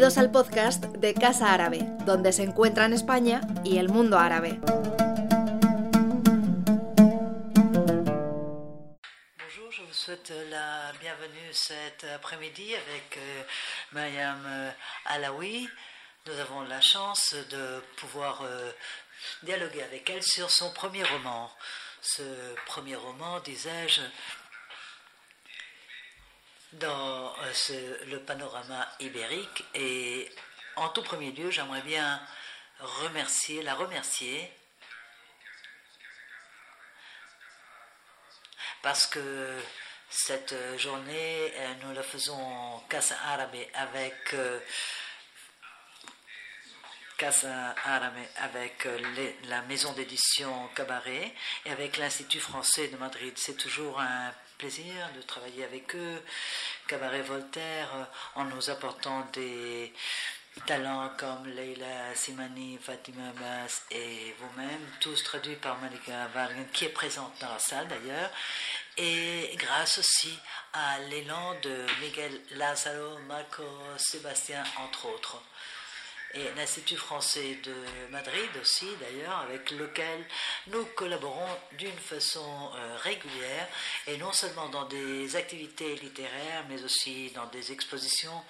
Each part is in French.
Bienvenidos al podcast de Casa Árabe, donde se encuentran España y el mundo árabe. Bonjour, je vous souhaite la bienvenue cet après-midi avec euh, Mayam euh, Alaoui. Nous avons la chance de pouvoir euh, dialoguer avec elle sur son premier roman. Ce premier roman, disais-je, dans le panorama ibérique. Et en tout premier lieu, j'aimerais bien remercier, la remercier parce que cette journée, nous la faisons Casa Arabe avec Casa Arabe avec la maison d'édition Cabaret et avec l'Institut français de Madrid. C'est toujours un plaisir de travailler avec eux. Cabaret Voltaire, en nous apportant des talents comme Leila Simani, Fatima Abbas et vous-même, tous traduits par Malika Vargan, qui est présente dans la salle d'ailleurs, et grâce aussi à l'élan de Miguel Lázaro, Marco Sébastien, entre autres et l'Institut français de Madrid aussi d'ailleurs, avec lequel nous collaborons d'une façon euh, régulière, et non seulement dans des activités littéraires, mais aussi dans des expositions,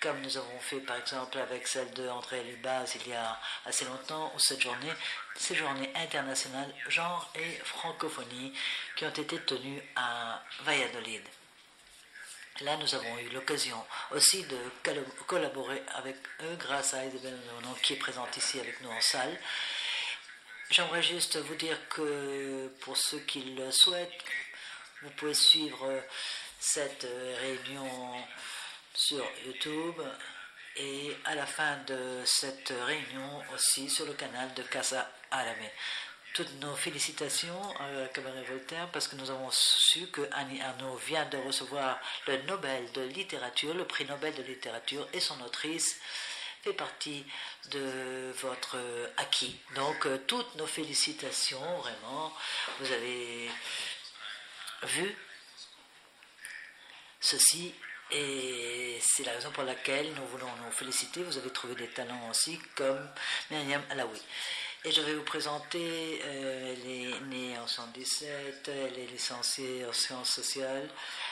comme nous avons fait par exemple avec celle de André Lubaz il y a assez longtemps, ou cette journée, ces journées internationales genre et francophonie qui ont été tenues à Valladolid. Là, nous avons eu l'occasion aussi de collaborer avec eux grâce à Isabelle qui est présente ici avec nous en salle. J'aimerais juste vous dire que pour ceux qui le souhaitent, vous pouvez suivre cette réunion sur YouTube et à la fin de cette réunion aussi sur le canal de Casa Arabe toutes nos félicitations à Cabaret Voltaire parce que nous avons su que Annie Arnaud vient de recevoir le Nobel de littérature, le prix Nobel de littérature, et son autrice fait partie de votre acquis. Donc, euh, toutes nos félicitations, vraiment. Vous avez vu ceci et c'est la raison pour laquelle nous voulons nous féliciter. Vous avez trouvé des talents aussi comme Myriam Alaoui. Et je vais vous présenter, euh, elle est née en 1977, elle est licenciée en sciences sociales,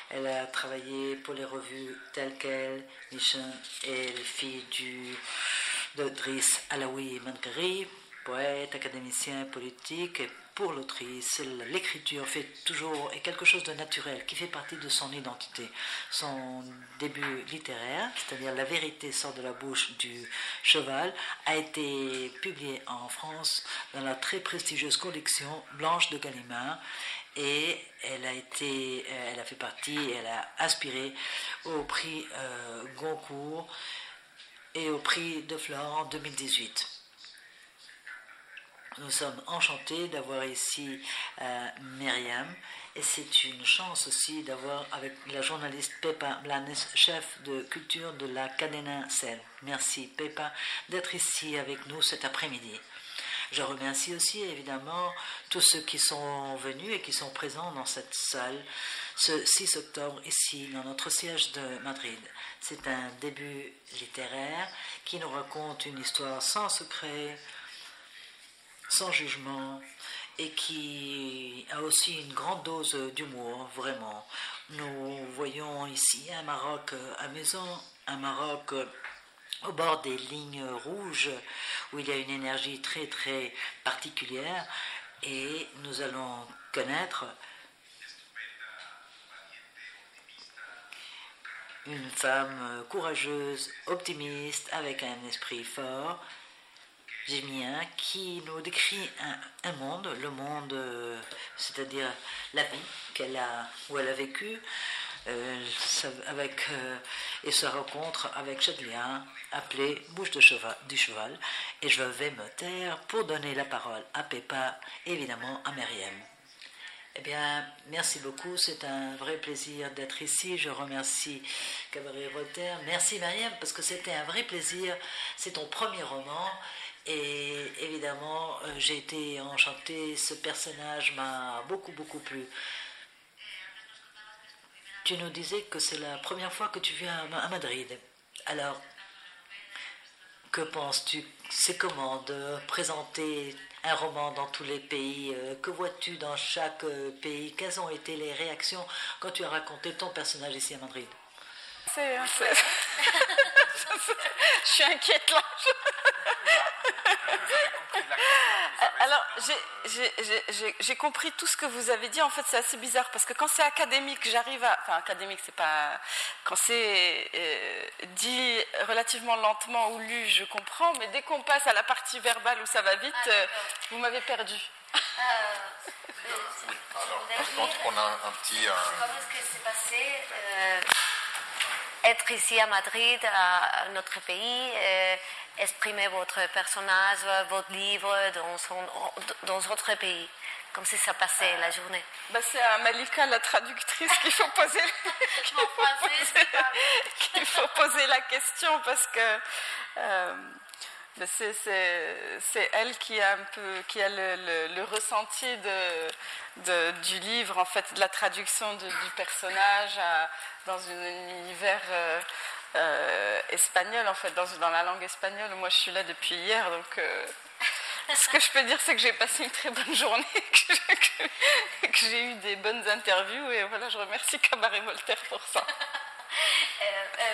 elle a travaillé pour les revues telles qu'elle, Mission, et les filles du, de Driss Alaoui Mankari, poète, académicien, politique, pour l'autrice, l'écriture fait toujours est quelque chose de naturel qui fait partie de son identité. Son début littéraire, c'est-à-dire La vérité sort de la bouche du cheval, a été publié en France dans la très prestigieuse collection Blanche de Gallimard et elle a été, elle a fait partie, elle a aspiré au prix euh, Goncourt et au prix de Flore en 2018. Nous sommes enchantés d'avoir ici euh, Myriam et c'est une chance aussi d'avoir avec la journaliste Pepa Blanes, chef de culture de la Cadena Cell. Merci Pepa d'être ici avec nous cet après-midi. Je remercie aussi évidemment tous ceux qui sont venus et qui sont présents dans cette salle ce 6 octobre ici dans notre siège de Madrid. C'est un début littéraire qui nous raconte une histoire sans secret, sans jugement et qui a aussi une grande dose d'humour, vraiment. Nous voyons ici un Maroc amusant, un Maroc au bord des lignes rouges où il y a une énergie très très particulière et nous allons connaître une femme courageuse, optimiste, avec un esprit fort, Jémien qui nous décrit un, monde, le monde, euh, c'est-à-dire la vie qu'elle a, où elle a vécu, euh, avec, euh, et sa rencontre avec Chadlia, appelée Bouche de cheval, du cheval. Et je vais me taire pour donner la parole à Peppa, évidemment à Myriam. Eh bien, merci beaucoup. C'est un vrai plaisir d'être ici. Je remercie Cabaret Voltaire. Merci Myriam, parce que c'était un vrai plaisir. C'est ton premier roman. Et évidemment, euh, j'ai été enchantée, ce personnage m'a beaucoup, beaucoup plu. Tu nous disais que c'est la première fois que tu viens à Madrid. Alors, que penses-tu? C'est comment de présenter un roman dans tous les pays? Que vois-tu dans chaque pays? Quelles ont été les réactions quand tu as raconté ton personnage ici à Madrid? C'est je suis inquiète là. Alors, j'ai compris tout ce que vous avez dit. En fait, c'est assez bizarre parce que quand c'est académique, j'arrive à. Enfin, académique, c'est pas. Quand c'est euh, dit relativement lentement ou lu, je comprends. Mais dès qu'on passe à la partie verbale où ça va vite, ah, euh, vous m'avez perdu. Euh, alors, je pense qu'on a un petit. Comment est-ce que c'est passé être ici à Madrid, à notre pays, euh, exprimer votre personnage, votre livre dans, son, dans votre pays comme si ça passait la journée. Bah c'est à Malika, la traductrice, qu'il faut poser, qu'il faut, poser la question parce que euh, c'est elle qui a un peu qui a le, ressenti de, du livre en fait de la traduction du personnage dans un univers euh, euh, espagnol en fait dans, dans, la langue espagnole. Moi je suis là depuis hier donc euh, ce que je peux dire c'est que j'ai passé une très bonne journée que, j'ai eu des bonnes interviews et voilà je remercie Cabaret Voltaire pour ça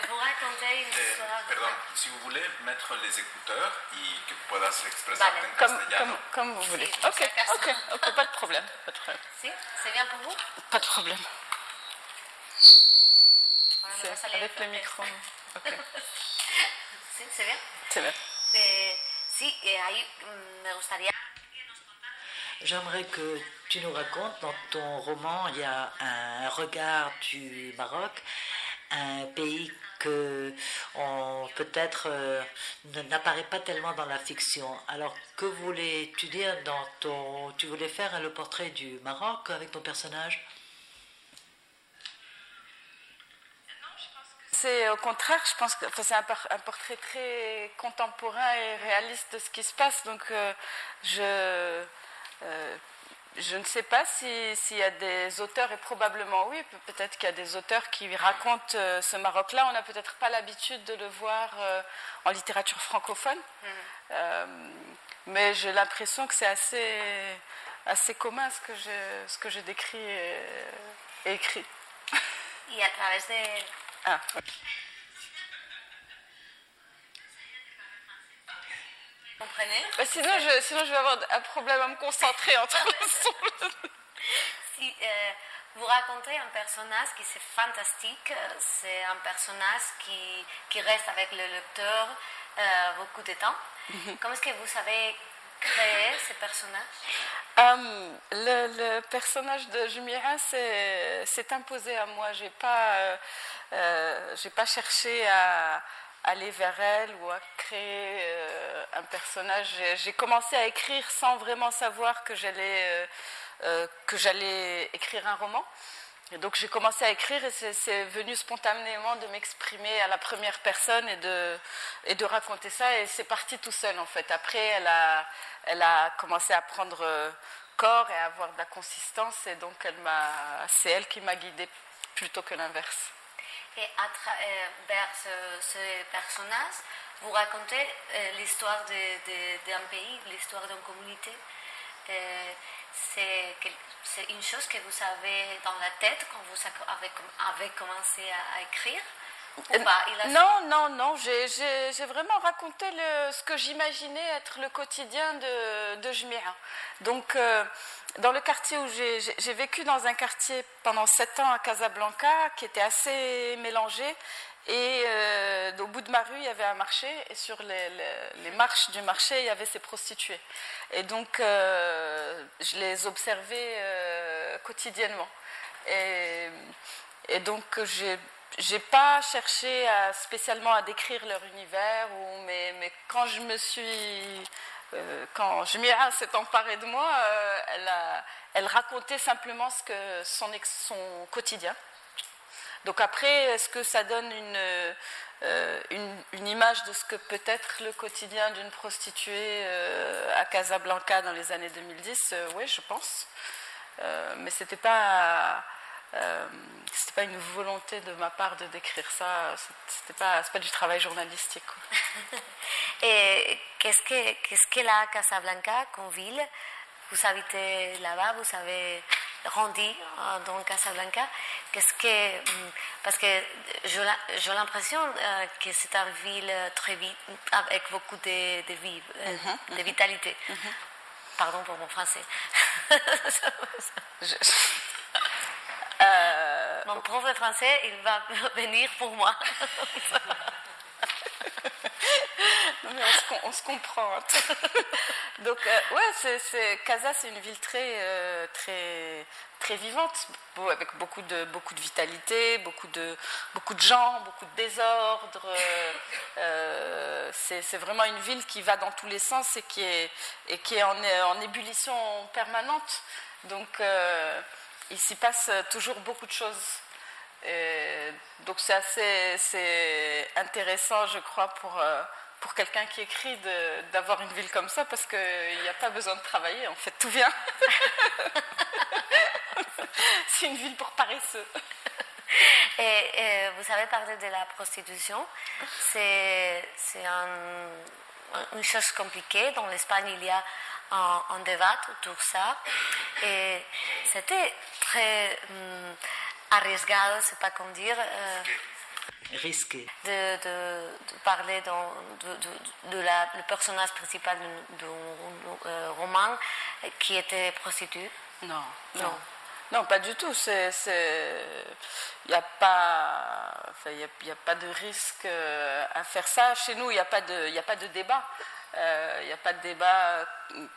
vous racontez une eh, histoire. pardon, si vous voulez mettre les écouteurs et que puedas expresar vale. en comme, castellano. Comme, comme vous voulez. ok, ok, ok, pas de problème. Pas de problème. Si, c'est bien pour vous? Pas de problème. C'est avec le micro. Ok. c'est bien C'est bien. Eh, sí, eh, ahí mm, me gustaría. J'aimerais que tu nous racontes, dans ton roman, il y a un regard du Maroc un pays que peut-être euh, n'apparaît pas tellement dans la fiction. Alors, que voulais-tu dire dans ton... Tu voulais faire le portrait du Maroc avec ton personnage? C'est au contraire, je pense que c'est un, portrait très contemporain et réaliste de ce qui se passe. Donc, euh, je, euh, je ne sais pas s'il y a des auteurs, et probablement oui, peut-être qu'il y a des auteurs qui racontent euh, ce Maroc-là. On n'a peut-être pas l'habitude de le voir euh, en littérature francophone, mm. euh, mais j'ai l'impression que c'est assez, assez commun ce que j'ai, ce que j'ai décrit et, écrit. Et à travers des... Ah, comprenez? Bah, sinon, je, sinon, je vais avoir un problème à me concentrer entre si, euh, vous racontez un personnage qui c'est fantastique, c'est un personnage qui, qui, reste avec le lecteur euh, beaucoup de temps. Comment est-ce que vous savez créer ce personnage? Euh, le, personnage de Jumira s'est imposé à moi. J'ai pas, j'ai pas cherché à, aller vers elle ou à créer euh, un personnage. J'ai commencé à écrire sans vraiment savoir que j'allais euh, euh, que j'allais écrire un roman. Et donc j'ai commencé à écrire et c'est venu spontanément de m'exprimer à la première personne et de, et de raconter ça et c'est parti tout seul en fait. Après elle a, elle a commencé à prendre corps et à avoir de la consistance et donc c'est elle qui m'a guidée plutôt que l'inverse. Et à travers ce, personnage, vous racontez euh, l'histoire d'un pays, l'histoire d'une communauté. Euh, c'est une chose que vous avez dans la tête quand vous avez, commencé à écrire non, non, non, j'ai vraiment raconté ce que j'imaginais être le quotidien de, de Jumira. Donc, euh, dans le quartier où j'ai vécu dans un quartier pendant sept ans à Casablanca, qui était assez mélangé, et euh, au bout de ma rue, il y avait un marché, et sur les, marches du marché, il y avait ces prostituées. Et donc, euh, je les observais quotidiennement. Et donc, j'ai j'ai pas cherché spécialement à décrire leur univers, mais, quand je me suis. Euh, quand Jumira s'est emparée de moi, euh, elle, racontait simplement ce que son, quotidien. Donc après, est-ce que ça donne une, euh, une, une, image de ce que peut être le quotidien d'une prostituée à Casablanca dans les années 2010 Oui, je pense. mais c'était pas Euh, c'était pas une volonté de ma part de décrire ça. C'était pas, pas du travail journalistique. Et qu'est-ce que, qu'est-ce que la Casablanca comme ville Vous habitez là-bas, vous avez grandi dans Casablanca. Qu'est-ce que, hum, parce que j'ai l'impression euh, que c'est une ville très vite, avec beaucoup de, de vie, euh, mhm, de mhm. vitalité. Mhm. Pardon pour mon français. Euh, mon prof de français, il va venir pour moi. on, se, comprend. Donc, euh, ouais, Casa, c'est une ville très, euh, très, très vivante, avec beaucoup de, beaucoup de vitalité, beaucoup de, beaucoup de gens, beaucoup de désordre. Euh, c'est, vraiment une ville qui va dans tous les sens et qui est, et qui est en, en ébullition permanente. Donc, il s'y passe toujours beaucoup de choses. Donc c'est assez intéressant, je crois, pour, pour quelqu'un qui écrit d'avoir une ville comme ça parce qu'il n'y a pas besoin de travailler, en fait, tout vient. C'est une ville pour paresseux. Et, vous avez parlé de la prostitution. C'est une chose compliquée. Dans l'Espagne, il y a un, débat autour de ça. Et c'était très hum, arriesgado, c'est pas comment dire. Euh, risqué. De, de, parler dans, de, de la, le personnage principal du euh, roman qui était prostituée Non, non. non. pas du tout. Il n'y a, pas... Enfin, a, a pas de risque euh, à faire ça. Chez nous, il n'y a, pas de, a pas de débat. Il euh, n'y a pas de débat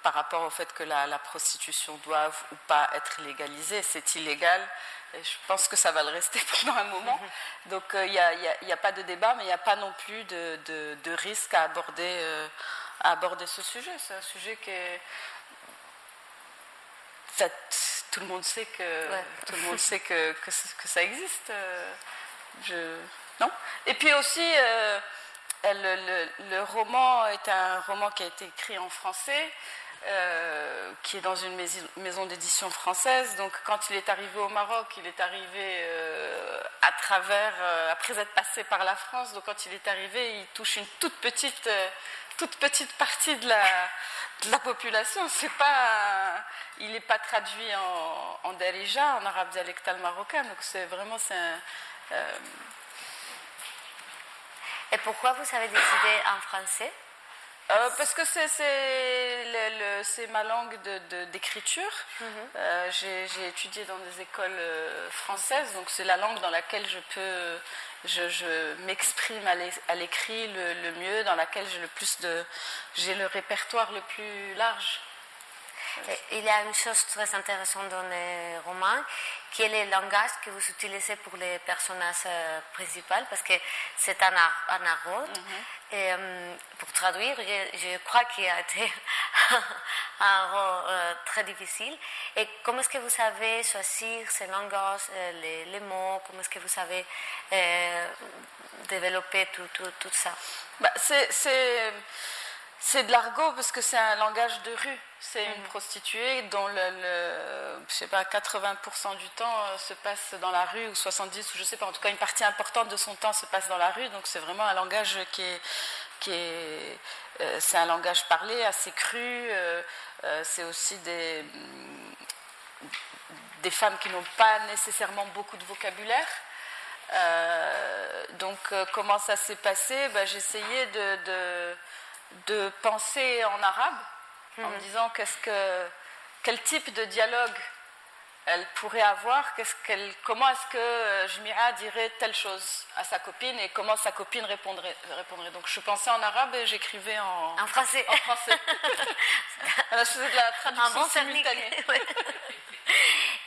par rapport au fait que la, la prostitution doive ou pas être légalisée. C'est illégal je pense que ça va le rester pendant un moment. Mhm. Donc il euh, n'y a, pas de débat, mais il n'y a pas non plus de, risque à aborder, euh, à aborder ce sujet. C'est un sujet qui est... tout le monde sait que, tout le monde sait que, que, ça existe. Euh, je... non? Et puis aussi, le, le, roman est un roman qui a été écrit en français. Euh, qui est dans une maison, d'édition française. Donc quand il est arrivé au Maroc, il est arrivé euh, à travers, euh, après être passé par la France. Donc quand il est arrivé, il touche une toute petite, toute petite partie de la, de la population. C'est pas, il n'est pas traduit en, en darija, en arabe dialectal marocain. Donc c'est vraiment c'est Et pourquoi vous avez décidé en français? Euh, parce que c'est ma langue d'écriture. De, mhm. euh, J'ai étudié dans des écoles euh, françaises, donc c'est la langue dans laquelle je peux, je, m'exprime à l'écrit le, le, mieux, dans laquelle j'ai le plus de, j'ai le répertoire le plus large. Il y a une chose très intéressante dans les romans, qui est le langage que vous utilisez pour les personnages euh, principaux, parce que c'est un, un mhm. Et euh, pour traduire, je, crois qu'il a été un rôle euh, très difficile. Et comment est-ce que vous savez choisir ces langages, les, mots? Comment est-ce que vous savez développer tout, tout, tout ça? Bah, C'est de l'argot parce que c'est un langage de rue. C'est une mm. prostituée dont le, je sais pas, 80% du temps euh, se passe dans la rue, ou 70, ou je sais pas, en tout cas une partie importante de son temps se passe dans la rue, donc c'est vraiment un langage qui est, qui est, euh, c'est un langage parlé, assez cru, euh, c'est aussi des, mm, des femmes qui n'ont pas nécessairement beaucoup de vocabulaire. donc comment ça s'est passé? Ben, J'essayais de, de, de penser en arabe en me mhm. disant qu'est-ce que, quel type de dialogue elle pourrait avoir, qu'est-ce qu'elle, comment est-ce que euh, Jmira dirait telle chose à sa copine et comment sa copine répondrait. répondrait. Donc je pensais en arabe et j'écrivais en, en français. En français. je faisais de la traduction simultanée.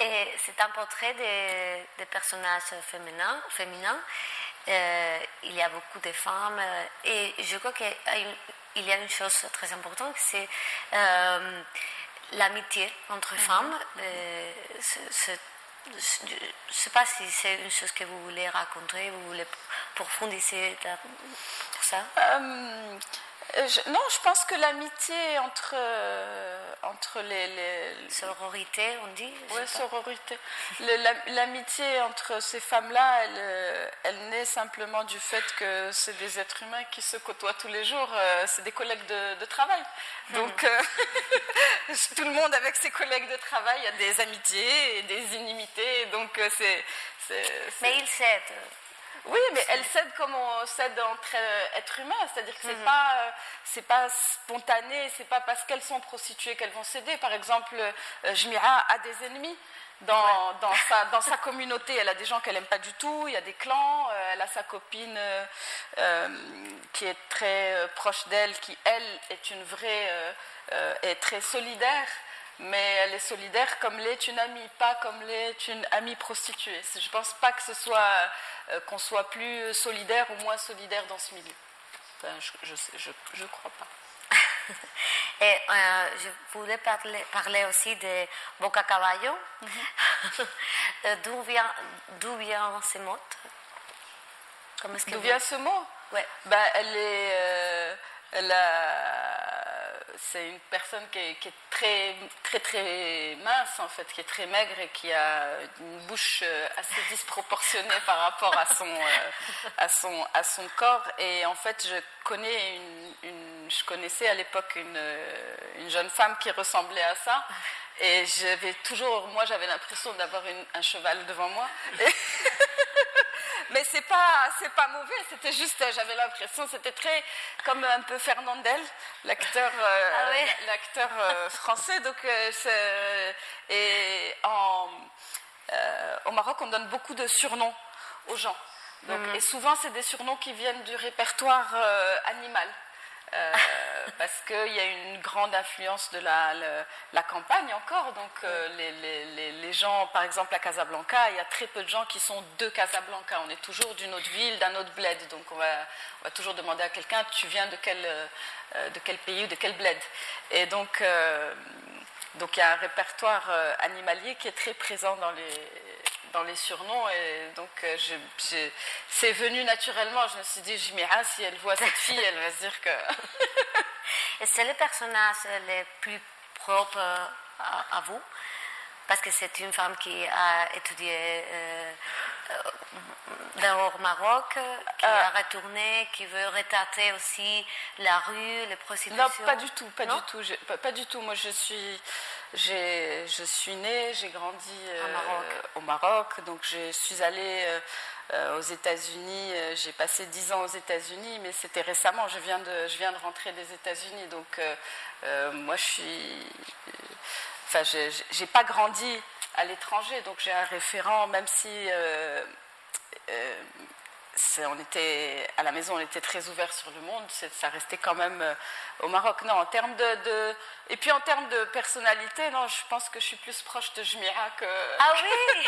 Et c'est un portrait des, personnages féminins. féminins. Euh, il y a beaucoup de femmes euh, et je crois qu'il il y a une chose très importante, c'est euh, l'amitié entre mhm. femmes. Euh, je ne sais pas si c'est une chose que vous voulez raconter, vous voulez profondir ça Euh, non, je pense que l'amitié entre, euh, entre les, les... Sororité, on dit Oui, sororité. L'amitié entre ces femmes-là, elle, euh, elle naît simplement du fait que c'est des êtres humains qui se côtoient tous les jours. c'est des collègues de, travail. Hmm. Donc, tout le monde avec ses collègues de travail a des amitiés et des inimités. Donc, c'est... Mais ils s'aident. Oui, mais elles cèdent comme on cède entre euh, êtres humains, c'est-à-dire que c'est mhm. pas euh, c'est pas spontané, c'est pas parce qu'elles sont prostituées qu'elles vont céder. Par exemple, euh, Jmira a des ennemis. Dans, dans, sa, dans, sa, communauté, elle a des gens qu'elle n'aime pas du tout, il y a des clans, elle a sa copine qui est très proche d'elle, qui elle est une vraie, est très solidaire mais elle est solidaire comme l'est une amie, pas comme l'est une amie prostituée. Je ne pense pas que ce soit euh, qu'on soit plus solidaire ou moins solidaire dans ce milieu. je ne crois pas. Et euh, je voulais parler, parler, aussi de Boca Caballo. Mhm. d'où vient, ce mot D'où vient ce mot? Ouais. ben, elle est, euh, elle a c'est une personne qui est, très, très, très mince, en fait, qui est très maigre et qui a une bouche euh, assez disproportionnée par rapport à son, euh, à son, à son corps. Et en fait, je, connais une, je connaissais à l'époque une, euh, une, jeune femme qui ressemblait à ça. Et j'avais toujours, moi, j'avais l'impression d'avoir un cheval devant moi. Mais c'est pas, c'est pas mauvais, c'était juste, j'avais l'impression, c'était très comme un peu Fernandel, l'acteur, euh, ah l'acteur euh, français. Donc, euh, et en, au Maroc, on donne beaucoup de surnoms aux gens. Donc, mhm. Et souvent, c'est des surnoms qui viennent du répertoire animal. Euh, parce qu'il y a une grande influence de la, la, campagne encore. Donc euh, les, les, gens, par exemple à Casablanca, il y a très peu de gens qui sont de Casablanca. On est toujours d'une autre ville, d'un autre bled. Donc on va, on va toujours demander à quelqu'un, tu viens de quel, euh, de quel pays ou de quel bled? Et donc, donc il y a un répertoire animalier qui est très présent dans les surnoms. Et donc, euh, c'est venu naturellement. Je me suis dit, Jimira, si elle voit cette fille, elle va se dire que. et c'est le personnage le plus propre à, vous? Parce que c'est une femme qui a étudié euh, euh au Maroc, qui a retourné, qui veut retrater aussi la rue, les prostitutions. Non, pas du tout, pas du tout, pas, pas, du tout. Moi, je suis, je suis née, j'ai grandi euh, au Maroc, donc je suis allée euh, euh, aux États-Unis. j'ai passé dix ans aux États-Unis, mais c'était récemment. Je viens de, je viens de rentrer des États-Unis, donc moi je suis, enfin, j'ai pas grandi à l'étranger, donc j'ai un référent, même si on était à la maison, on était très ouvert sur le monde. Ça restait quand même euh, au Maroc. Non, en termes de, et puis en termes de personnalité, non, je pense que je suis plus proche de Jmira que ah oui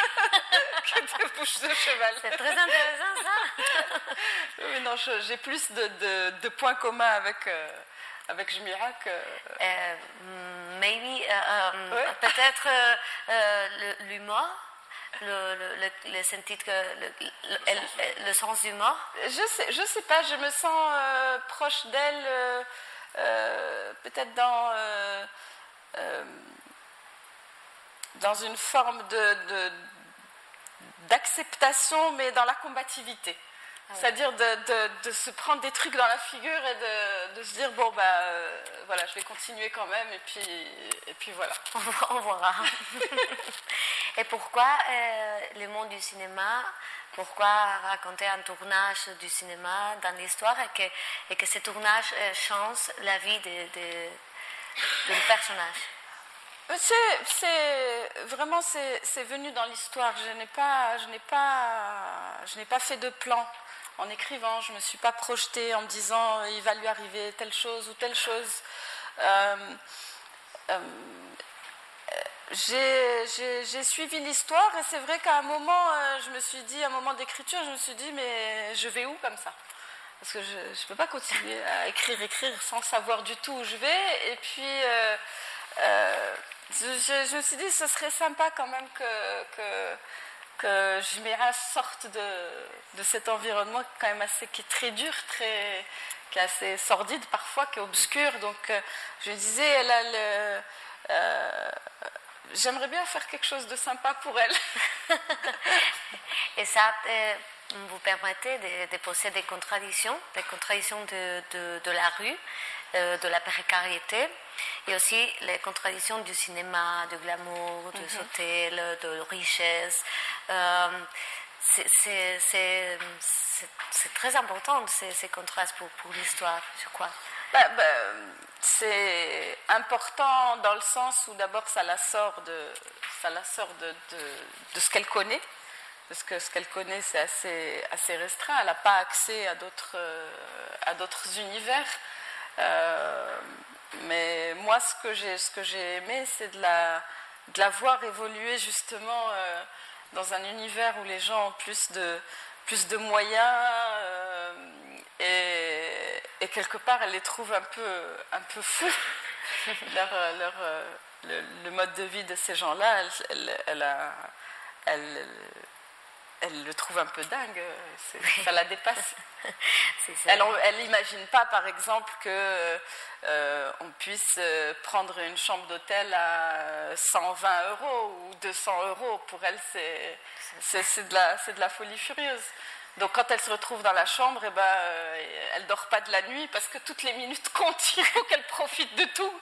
que de bouche de cheval. C'est très intéressant ça. oui, non, j'ai plus de, points communs avec. Euh, avec Jmira que. Euh, maybe, peut-être l'humour le, le, le, le, sens mort Je sais, je sais pas, je me sens euh, proche d'elle, euh, euh, peut-être dans, dans une forme de, d'acceptation, mais dans la combativité. Ah C'est-à-dire de, se prendre des trucs dans la figure et de, se dire bon bah euh, voilà je vais continuer quand même et puis et puis voilà on verra et pourquoi euh, le monde du cinéma pourquoi raconter un tournage du cinéma dans l'histoire et que, et que ce tournage euh, change la vie de, de, personnage? C'est vraiment c'est venu dans l'histoire. Je n'ai pas je n'ai pas je n'ai pas fait de plan en écrivant. Je ne me suis pas projetée en me disant euh, il va lui arriver telle chose ou telle chose. Euh, euh, j'ai suivi l'histoire et c'est vrai qu'à un moment, je me suis dit, à un moment d'écriture, je me suis dit, mais je vais où comme ça? Parce que je ne peux pas continuer à écrire, écrire sans savoir du tout où je vais. Et puis, je, me suis dit, ce serait sympa quand même que que Jumira sorte de, de, cet environnement quand même assez qui est très dur, très, qui est assez sordide parfois, qui est obscur. Donc euh, je disais, elle a le, euh, j'aimerais bien faire quelque chose de sympa pour elle. Et ça euh, vous permettait de, de, poser des contradictions, des contradictions de, de, la rue, de la précarité, et aussi les contradictions du cinéma, du glamour, des hôtels, de richesse. Euh, c'est très important ces, ces contrastes pour, pour l'histoire, je crois. Bah, bah, c'est important dans le sens où d'abord ça la sort de, ça la sort de, de, ce qu'elle connaît, parce que ce qu'elle connaît c'est assez, assez restreint, elle n'a pas accès à d'autres, à d'autres univers. Euh, mais moi, ce que j'ai, ce que aimé, c'est de la, de la voir évoluer justement euh, dans un univers où les gens ont plus de, plus de moyens euh, et, quelque part, elle les trouve un peu, un peu fous. leur, leur, le, mode de vie de ces gens-là, elle, elle elle le trouve un peu dingue, ça la dépasse. elle n'imagine pas, par exemple, que euh, on puisse euh, prendre une chambre d'hôtel à 120 euros ou 200 euros. Pour elle, c'est de, la, de la folie furieuse. Donc quand elle se retrouve dans la chambre, eh ben, euh, elle dort pas de la nuit parce que toutes les minutes comptent, il faut qu'elle profite de tout.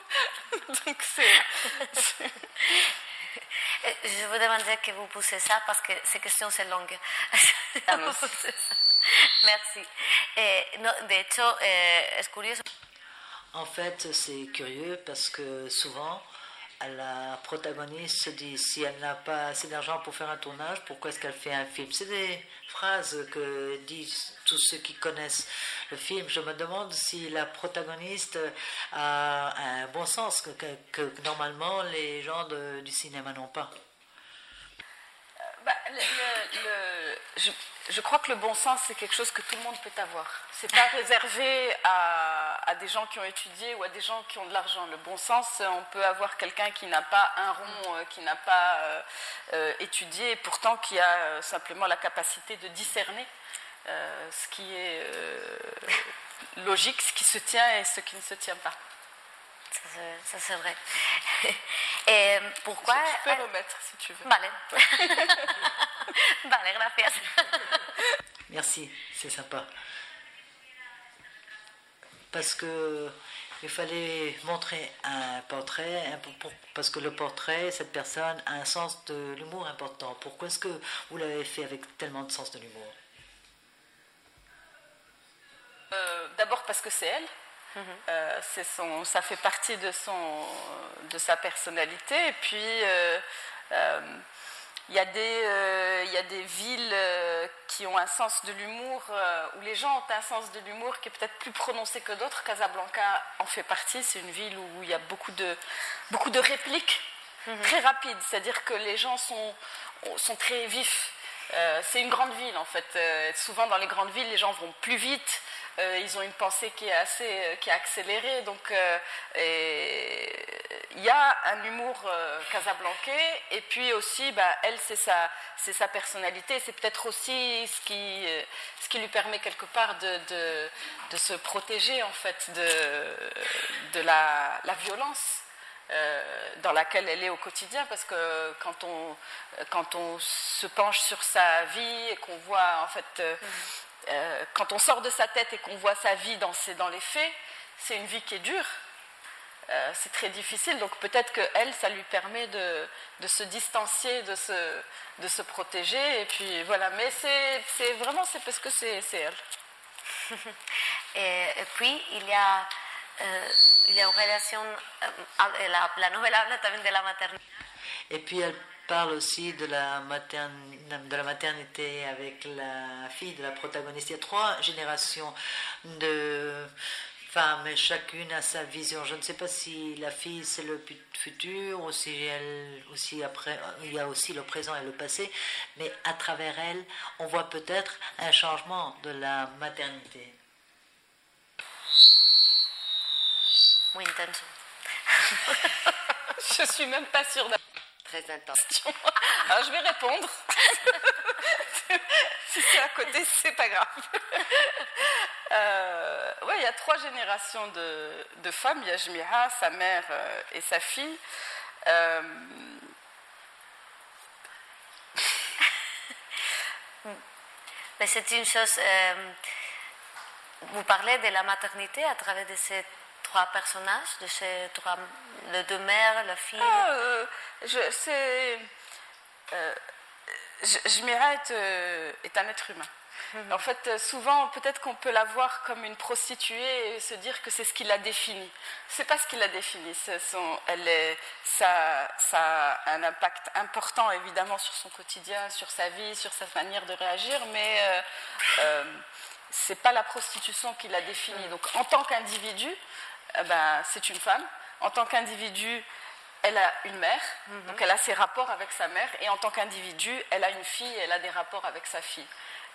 Donc c'est... Je vous demandais que vous poussez ça parce que ces questions sont longues. Merci. Et, no, de hecho, eh, es curioso. En fait, c'est curieux parce que souvent, la protagoniste se dit si elle n'a pas assez d'argent pour faire un tournage, pourquoi est-ce qu'elle fait un film? C'est des phrases que disent tous ceux qui connaissent le film. Je me demande si la protagoniste a un bon sens que, normalement les gens du cinéma n'ont pas. Bah, le, le, je, je, crois que le bon sens, c'est quelque chose que tout le monde peut avoir. C'est pas réservé à, à, des gens qui ont étudié ou à des gens qui ont de l'argent. Le bon sens, on peut avoir quelqu'un qui n'a pas un rond, euh, qui n'a pas euh, euh, étudié, et pourtant qui a simplement la capacité de discerner ce qui est logique, ce qui se tient et ce qui ne se tient pas. Ça, c'est vrai. Et pourquoi Je peux remettre si tu veux. Vale. vale, gracias. Merci, c'est sympa. Parce que il fallait montrer un portrait, parce que le portrait, cette personne a un sens de l'humour important. Pourquoi est-ce que vous l'avez fait avec tellement de sens de l'humour? Euh, D'abord parce que c'est elle. Euh, son, ça fait partie de, son, de sa personnalité. Et puis, euh, euh, il y, a des, euh, y a des villes euh, qui ont un sens de l'humour, où les gens ont un sens de l'humour qui est peut-être plus prononcé que d'autres. Casablanca en fait partie. C'est une ville où il y a beaucoup de, beaucoup de répliques -hmm. très rapides. C'est-à-dire que les gens sont, sont très vifs. C'est une grande ville en fait. souvent dans les grandes villes, les gens vont plus vite. Euh, ils ont une pensée qui est assez euh, qui est accélérée. Donc euh, il y a un humour euh, casablancais et puis aussi, bah, elle c'est sa c'est sa personnalité. C'est peut-être aussi ce qui ce qui lui permet quelque part de, de, de se protéger en fait de de la, la violence. Euh, dans laquelle elle est au quotidien, parce que quand on, quand on se penche sur sa vie et qu'on voit en fait euh, euh, quand on sort de sa tête et qu'on voit sa vie dans, dans les faits, c'est une vie qui est dure. Euh, c'est très difficile, donc peut-être que elle, ça lui permet de, de se distancier, de se, de se, protéger, et puis voilà. Mais c'est vraiment c'est parce que c'est elle. et, et, puis il y a, euh, il y a une relation, euh, la, la novela habla también de la maternité. Et puis elle parle aussi de la, la maternité avec la fille de la protagoniste. Il y a trois générations de femmes chacune a sa vision. Je ne sais pas si la fille c'est le futur ou si aussi après il y a aussi le présent et le passé, mais à travers elle, on voit peut-être un changement de la maternité. Muy intenso. Je suis même pas sûre très intense. Alors, je vais répondre. si c'est à côté, c'est pas grave. Euh, ouais, il y a trois générations de, de, femmes. Il y a sa mère euh, et sa fille. Euh, Mais c'est une chose. euh, vous parlez de la maternité à travers de ces trois personnages, de ces trois, les deux mères, la fille. Ah, euh, je, c'est, euh, euh, est un être humain. En fait, souvent, peut-être qu'on peut la voir comme une prostituée et se dire que c'est ce qui la définit. C'est pas ce qui la définit. Son- elle est, ça, ça a un impact important, évidemment, sur son quotidien, sur sa vie, sur sa manière de réagir, mais euh, euh, c'est pas la prostitution qui la définit. Donc, en tant qu'individu, eh ben, c'est une femme. En tant qu'individu, elle a une mère, donc elle a ses rapports avec sa mère, et en tant qu'individu, elle a une fille, elle a des rapports avec sa fille.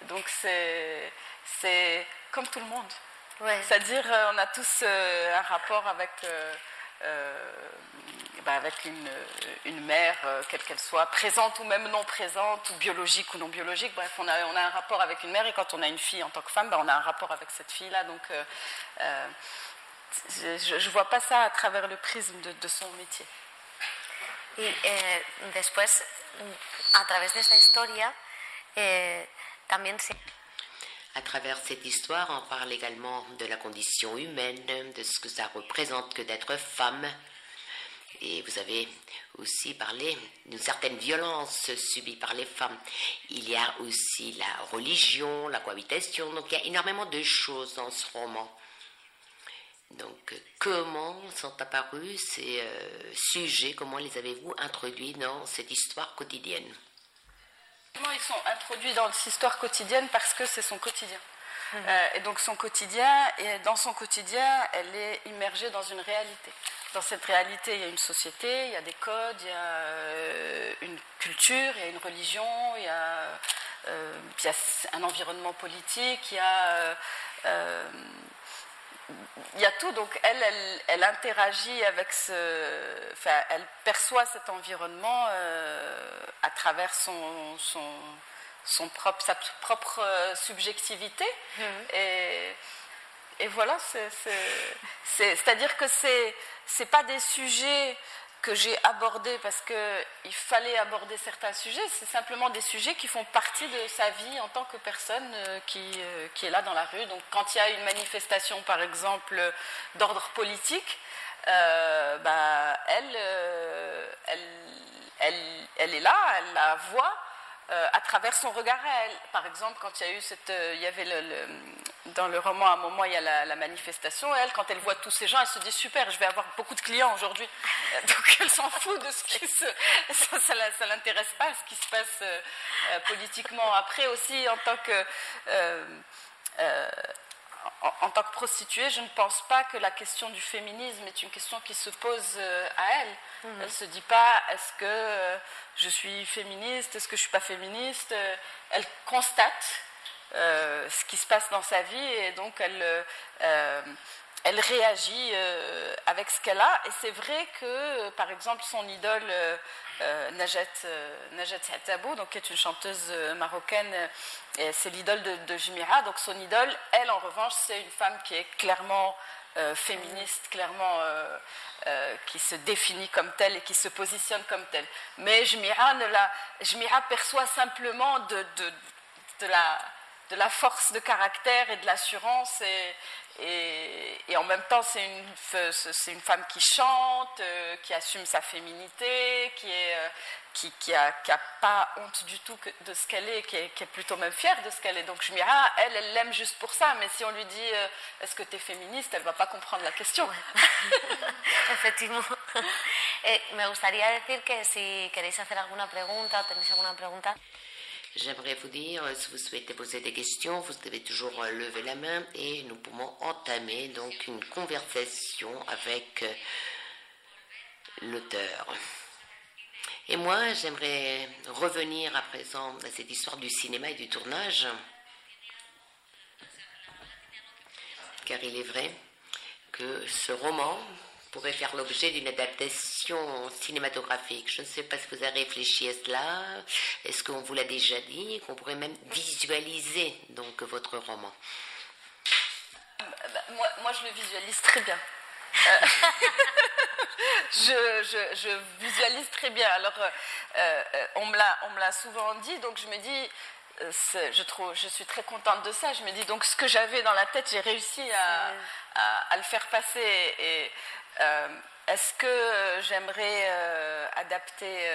Donc c'est comme tout le monde. Ouais. C'est-à-dire, euh, on a tous euh, un rapport avec, euh, euh, bah, avec une, une mère, quelle qu'elle soit, présente ou même non présente, ou biologique ou non biologique. Bref, on a, on a un rapport avec une mère, et quand on a une fille en tant que femme, bah, on a un rapport avec cette fille-là. Donc, je ne vois pas ça à travers le prisme de, de son métier. Y eh, después, a través de esta historia, eh, también se... À travers cette histoire, on parle également de la condition humaine, de ce que ça représente que d'être femme. Et vous avez aussi parlé d'une certaine violence subie par les femmes. Il y a aussi la religion, la cohabitation. Donc il y a énormément de choses dans ce roman. Donc comment sont apparus ces euh, sujets? Comment les avez-vous introduits dans cette histoire quotidienne? Comment ils sont introduits dans cette histoire quotidienne? Parce que c'est son quotidien. Euh, et donc son quotidien, et dans son quotidien, elle est immergée dans une réalité. Dans cette réalité, il y a une société, il y a des codes, il y a euh, une culture, il y a une religion, il y a, euh, il y a un environnement politique, il y a, euh, euh, il y a tout. Donc elle, elle, elle interagit avec ce, enfin, elle perçoit cet environnement euh, à travers son, son, son propre, sa propre euh, subjectivité. Et, et voilà, c'est, c'est, c'est, c'est-à-dire que c'est, c'est pas des sujets que j'ai abordés parce qu'il fallait aborder certains sujets, c'est simplement des sujets qui font partie de sa vie en tant que personne euh, qui, euh, qui est là dans la rue. Donc quand il y a une manifestation, par exemple, d'ordre politique, euh, bah, elle, elle, elle, elle est là, elle la voit. Euh, à travers son regard à elle. Par exemple, quand il y a eu cette, euh, il y avait le, dans le roman à un moment, il y a la, manifestation. Elle, quand elle voit tous ces gens, elle se dit super, je vais avoir beaucoup de clients aujourd'hui. Euh, Donc elle s'en fout de ce qui se, ça, ça, l'intéresse pas ce qui se passe politiquement. Après aussi, en tant que en, en tant que prostituée, je ne pense pas que la question du féminisme est une question qui se pose euh, à elle. Elle ne se dit pas est-ce que euh, je suis féministe, est-ce que je ne suis pas féministe. Euh, Elle constate euh, ce qui se passe dans sa vie et donc elle, euh, elle réagit euh, avec ce qu'elle a. Et c'est vrai que, par exemple, son idole euh, euh, Najat, euh, donc, qui est une chanteuse euh, marocaine, c'est l'idole de, de Jmira. Donc son idole, elle, en revanche, c'est une femme qui est clairement féministe, clairement qui se définit comme telle et qui se positionne comme telle. Mais Jmira, ne la, Jmira perçoit simplement de la de la force de caractère et de l'assurance et, en même temps c'est une, femme qui chante, euh, qui assume sa féminité, qui est euh, pas honte du tout de ce qu'elle est, qui est, plutôt même fière de ce qu'elle est. Donc je me dis, ah, elle, elle l'aime juste pour ça, mais si on lui dit, euh, est-ce que tu es féministe, elle va pas comprendre la question. Efectivo. Eh, me gustaría decir que si queréis hacer alguna pregunta tenéis alguna pregunta, J'aimerais vous dire, euh, si vous souhaitez poser des questions, vous devez toujours euh, lever la main et nous pouvons entamer donc une conversation avec euh, l'auteur. Et moi, j'aimerais revenir à présent à cette histoire du cinéma et du tournage, car il est vrai que ce roman pourrait faire l'objet d'une adaptation cinématographique. Je ne sais pas si vous avez réfléchi à cela. Est-ce qu'on vous l'a déjà dit qu'on pourrait même visualiser donc votre roman? Bah, moi, moi, je le visualise très bien. Euh, je, je, visualise très bien. Alors, euh, euh, on me l'a souvent dit, donc je me dis, je, trouve, je suis très contente de ça. Je me dis, donc ce que j'avais dans la tête, j'ai réussi à, à, le faire passer. Et est-ce que j'aimerais adapter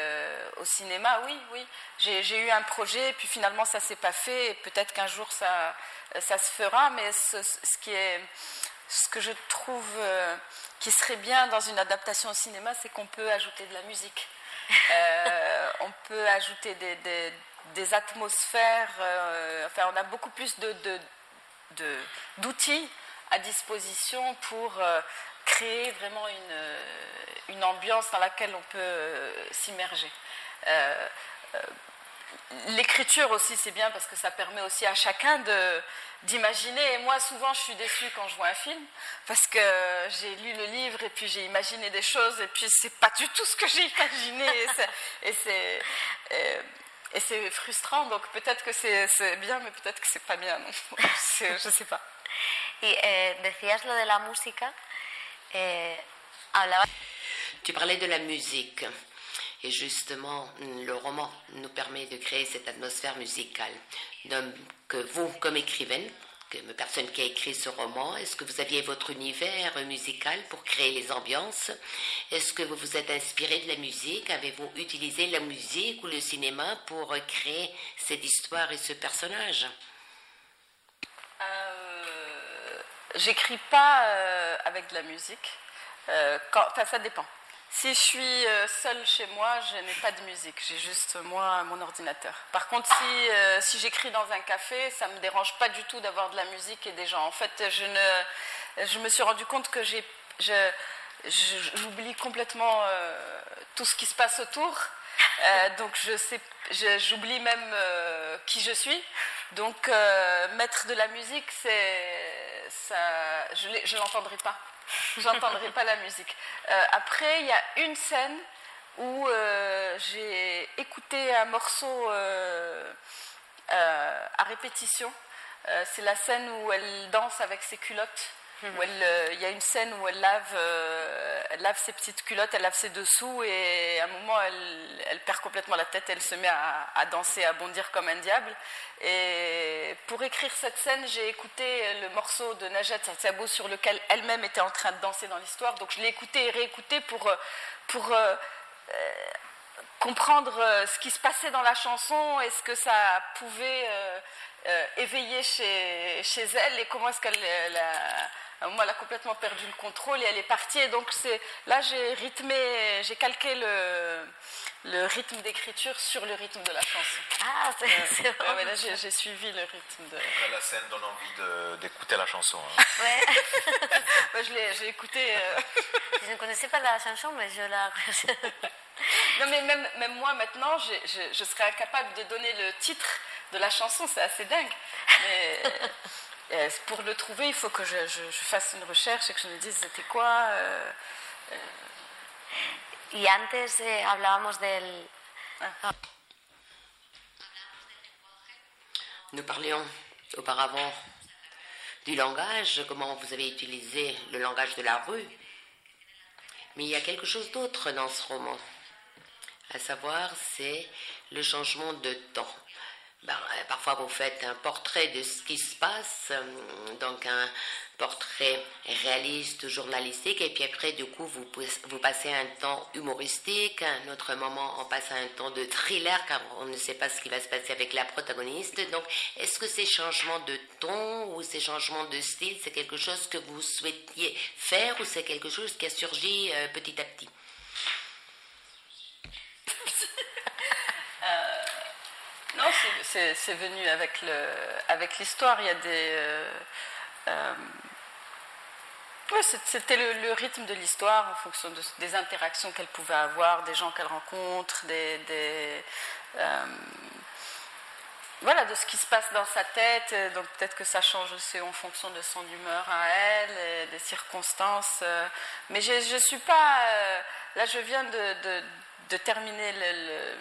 au cinéma? Oui, oui. J'ai eu un projet, puis finalement ça s'est pas fait. Peut-être qu'un jour ça, ça se fera, mais ce, ce qui est ce que je trouve euh, qui serait bien dans une adaptation au cinéma, c'est qu'on peut ajouter de la musique. Euh, on peut ajouter des, atmosphères. Euh, enfin, on a beaucoup plus d'outils à disposition pour créer vraiment une, une, ambiance dans laquelle on peut s'immerger. L'écriture aussi, c'est bien parce que ça permet aussi à chacun de, d'imaginer. Et moi, souvent, je suis déçue quand je vois un film parce que j'ai lu le livre et puis j'ai imaginé des choses et puis c'est pas du tout ce que j'ai imaginé et c'est et c'est frustrant. Donc peut-être que c'est bien, mais peut-être que c'est pas bien. je sais pas. Et eh, decías lo de la música. Eh, tu parlais de la musique. Et justement, le roman nous permet de créer cette atmosphère musicale. Donc, vous, comme écrivaine, comme personne qui a écrit ce roman, est-ce que vous aviez votre univers musical pour créer les ambiances? Est-ce que vous vous êtes inspiré de la musique? Avez-vous utilisé la musique ou le cinéma pour créer cette histoire et ce personnage? Euh, J'écris pas euh, avec de la musique. Euh, quand, ça dépend. Si je suis euh, seule chez moi, je n'ai pas de musique, j'ai juste moi mon ordinateur. Par contre, si, euh, si j'écris dans un café, ça ne me dérange pas du tout d'avoir de la musique et des gens. En fait, je, ne, je me suis rendu compte que j'ai, j'oublie complètement tout ce qui se passe autour. donc je sais, j'oublie même qui je suis. Donc mettre de la musique, c'est, ça, je l'entendrai pas j'entendrai pas la musique. Euh, après, il y a une scène où euh, j'ai écouté un morceau euh, à répétition. c'est la scène où elle danse avec ses culottes. Euh, il y a une scène où elle lave, euh, elle lave ses petites culottes, elle lave ses dessous et à un moment elle, perd complètement la tête, elle se met à, danser, à bondir comme un diable. Et pour écrire cette scène, j'ai écouté le morceau de Najat Satsabou sur lequel elle-même était en train de danser dans l'histoire. Donc je l'ai écouté et réécouté pour, euh, comprendre ce qui se passait dans la chanson et ce que ça pouvait éveiller chez, chez, elle et comment est-ce qu'elle moi, elle a complètement perdu le contrôle et elle est partie. Et donc, là, j'ai rythmé, j'ai calqué le, le rythme d'écriture sur le rythme de la chanson. Ah, c'est vrai. là, j'ai suivi le rythme de. la scène donne envie d'écouter la chanson. Hein. Ouais. j'ai écouté. Euh, je ne connaissais pas la chanson, mais je la. non, mais même, même moi, maintenant, je, je serais incapable de donner le titre de la chanson. C'est assez dingue. Mais. Euh, pour le trouver, il faut que je, fasse une recherche et que je me dise c'était quoi. Euh, euh. Y antes eh, hablábamos del. Ah. Nous parlions auparavant du langage, comment vous avez utilisé le langage de la rue. Mais il y a quelque chose d'autre dans ce roman, à savoir c'est le changement de temps. Ben, euh, parfois vous faites un portrait de ce qui se passe, euh, donc un portrait réaliste, journalistique, et puis après, du coup, vous, vous passez un temps humoristique, un autre moment, on passe à un temps de thriller, car on ne sait pas ce qui va se passer avec la protagoniste. Donc, est-ce que ces changements de ton ou ces changements de style, c'est quelque chose que vous souhaitiez faire ou c'est quelque chose qui a surgi euh, petit à petit? Non, c'est venu avec avec l'histoire. Il y a des euh, euh, c'était le, rythme de l'histoire en fonction des interactions qu'elle pouvait avoir, des gens qu'elle rencontre, des, euh, voilà, de ce qui se passe dans sa tête. Donc peut-être que ça change aussi en fonction de son humeur à elle, des circonstances. Mais je ne suis pas. Là, je viens de, de terminer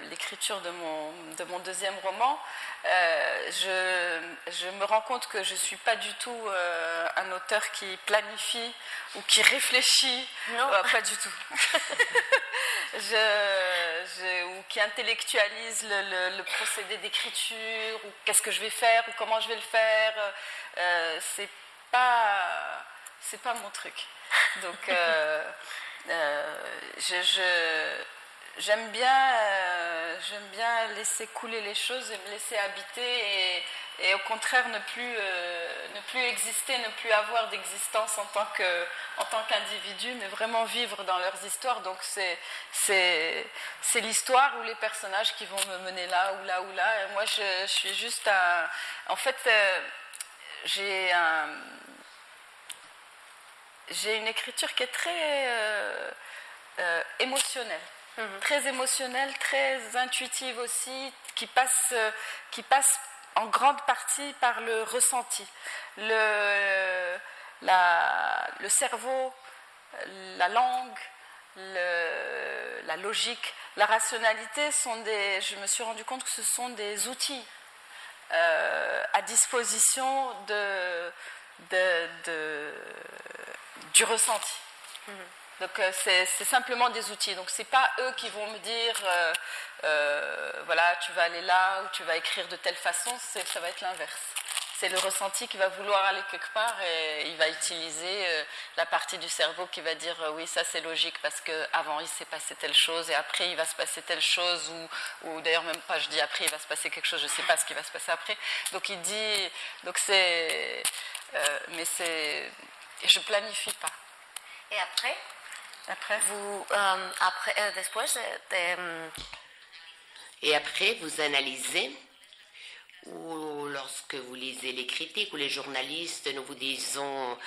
l'écriture de mon, de mon deuxième roman, euh, je, je, me rends compte que je ne suis pas du tout euh, un auteur qui planifie ou qui réfléchit. Non. pas du tout. je, ou qui intellectualise le, le, procédé d'écriture, ou qu'est-ce que je vais faire, ou comment je vais le faire. Euh, c'est pas, pas mon truc. Donc, euh, je j'aime bien, euh, j'aime bien laisser couler les choses et me laisser habiter et, au contraire ne plus, euh, ne plus exister, ne plus avoir d'existence en tant que, en tant qu'individu, mais vraiment vivre dans leurs histoires. Donc c'est, c'est, c'est l'histoire ou les personnages qui vont me mener là ou là ou là. Et moi, je, suis juste à, en fait, euh, j'ai un, j'ai une écriture qui est très émotionnelle. Mhm. très émotionnelle, très intuitive aussi, qui passe, euh, qui passe en grande partie par le ressenti. Le, la, le cerveau, la langue, le, la logique, la rationalité sont des. Je me suis rendu compte que ce sont des outils euh, à disposition de, de, de, du ressenti. Mhm. Donc euh, c'est simplement des outils. Donc c'est pas eux qui vont me dire euh, euh, voilà tu vas aller là ou tu vas écrire de telle façon. Ça va être l'inverse. C'est le ressenti qui va vouloir aller quelque part et il va utiliser la partie du cerveau qui va dire oui ça c'est logique parce qu'avant il s'est passé telle chose et après il va se passer telle chose ou, ou d'ailleurs même pas je dis après il va se passer quelque chose je sais pas ce qui va se passer après. Donc il dit donc c'est mais c'est je planifie pas. Et après? Après? Vous, euh, après, euh, euh, Et après, vous analysez ou lorsque vous lisez les critiques ou les journalistes, nous vous disons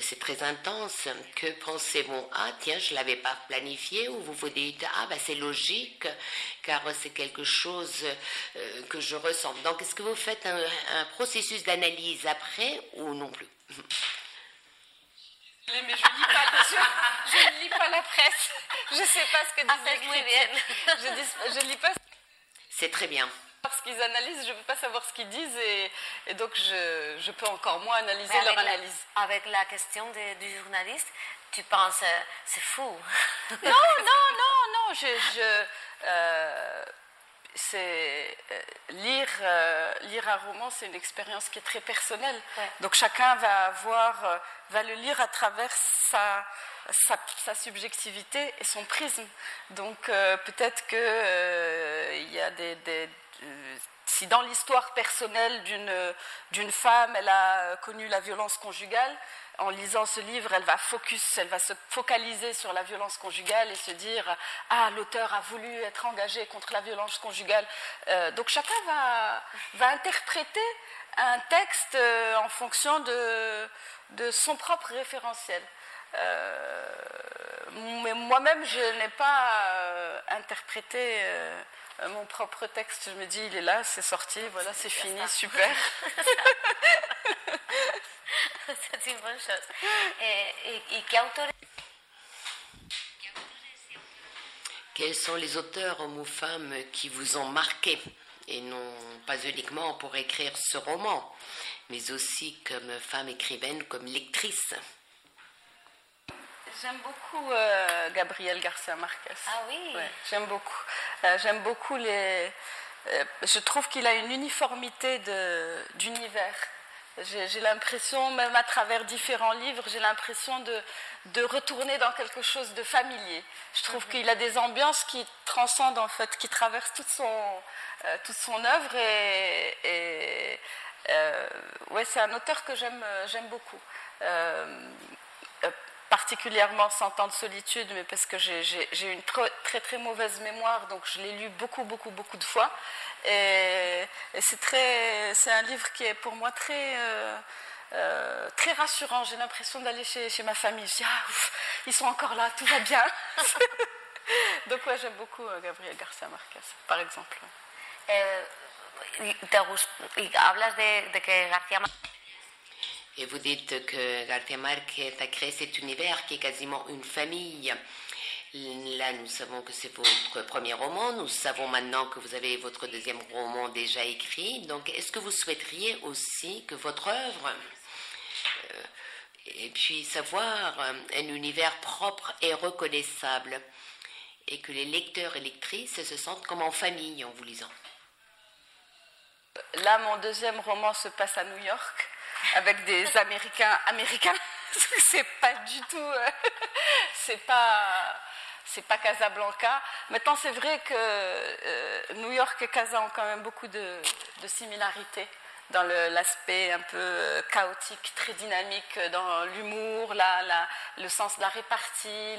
c'est très intense, que pensez-vous? Ah tiens, je ne l'avais pas planifié, ou vous vous dites Ah ben c'est logique, car c'est quelque chose que je ressens. Donc est-ce que vous faites un processus d'analyse après ou non plus? Mais je, lis pas, je, ne lis pas la presse. Je ne sais pas ce que disent les. Je, ne lis pas. C'est très bien. Parce qu'ils analysent, je ne peux pas savoir ce qu'ils disent et, et donc je, je, peux encore moins analyser leur analyse. avec la question du journaliste, tu penses, euh, c'est fou. non, non, non, non. Je, euh, c'est euh, lire, euh, lire un roman, c'est une expérience qui est très personnelle. Donc chacun va avoir, euh, va le lire à travers sa, sa, subjectivité et son prisme. Donc peut-être que il y a des, des si dans l'histoire personnelle d'une femme, elle a connu la violence conjugale, en lisant ce livre, elle va focus, elle va se focaliser sur la violence conjugale et se dire ah l'auteur a voulu être engagé contre la violence conjugale. Euh, donc chacun va, va interpréter un texte euh, en fonction de, de son propre référentiel. Euh, mais moi-même, je n'ai pas interprété mon propre texte. Je me dis, il est là, c'est sorti, voilà, c'est fini, super. c'est une bonne chose. Et, et, Quels sont les auteurs, hommes ou femmes, qui vous ont marqué et non pas uniquement pour écrire ce roman, mais aussi comme femme écrivaine, comme lectrice? J'aime beaucoup euh, Gabriel Garcia Marquez. Ah oui J'aime beaucoup. Euh, j'aime beaucoup les. Euh, je trouve qu'il a une uniformité d'univers j'ai l'impression, même à travers différents livres, j'ai l'impression de, de, retourner dans quelque chose de familier. Je trouve mhm. qu'il a des ambiances qui transcendent, en fait, qui traversent toute son, toute son œuvre. Et, et ouais, c'est un auteur que j'aime beaucoup. Particulièrement Cent ans de solitude, mais parce que j'ai une très très mauvaise mémoire, donc je l'ai lu beaucoup beaucoup beaucoup de fois. Et, c'est très, c'est un livre qui est pour moi très euh, euh, très rassurant. J'ai l'impression d'aller chez, chez, ma famille. Je dis ah ils sont encore là, tout va bien. donc ouais, j'aime beaucoup euh, Gabriel Garcia Marquez, par exemple. Et vous dites que García Márquez a créé cet univers qui est quasiment une famille. Là, nous savons que c'est votre premier roman. Nous savons maintenant que vous avez votre deuxième roman déjà écrit. Donc, est-ce que vous souhaiteriez aussi que votre œuvre euh, savoir euh, un univers propre et reconnaissable et que les lecteurs et lectrices se sentent comme en famille en vous lisant? Là, mon deuxième roman se passe à New York avec des Américains américains. c'est pas du tout, euh, c'est pas, c'est pas Casablanca. Maintenant, c'est vrai que euh, New York et Casa ont quand même beaucoup de, de similarités dans l'aspect un peu euh, chaotique, très dynamique, dans l'humour, le sens de la répartie,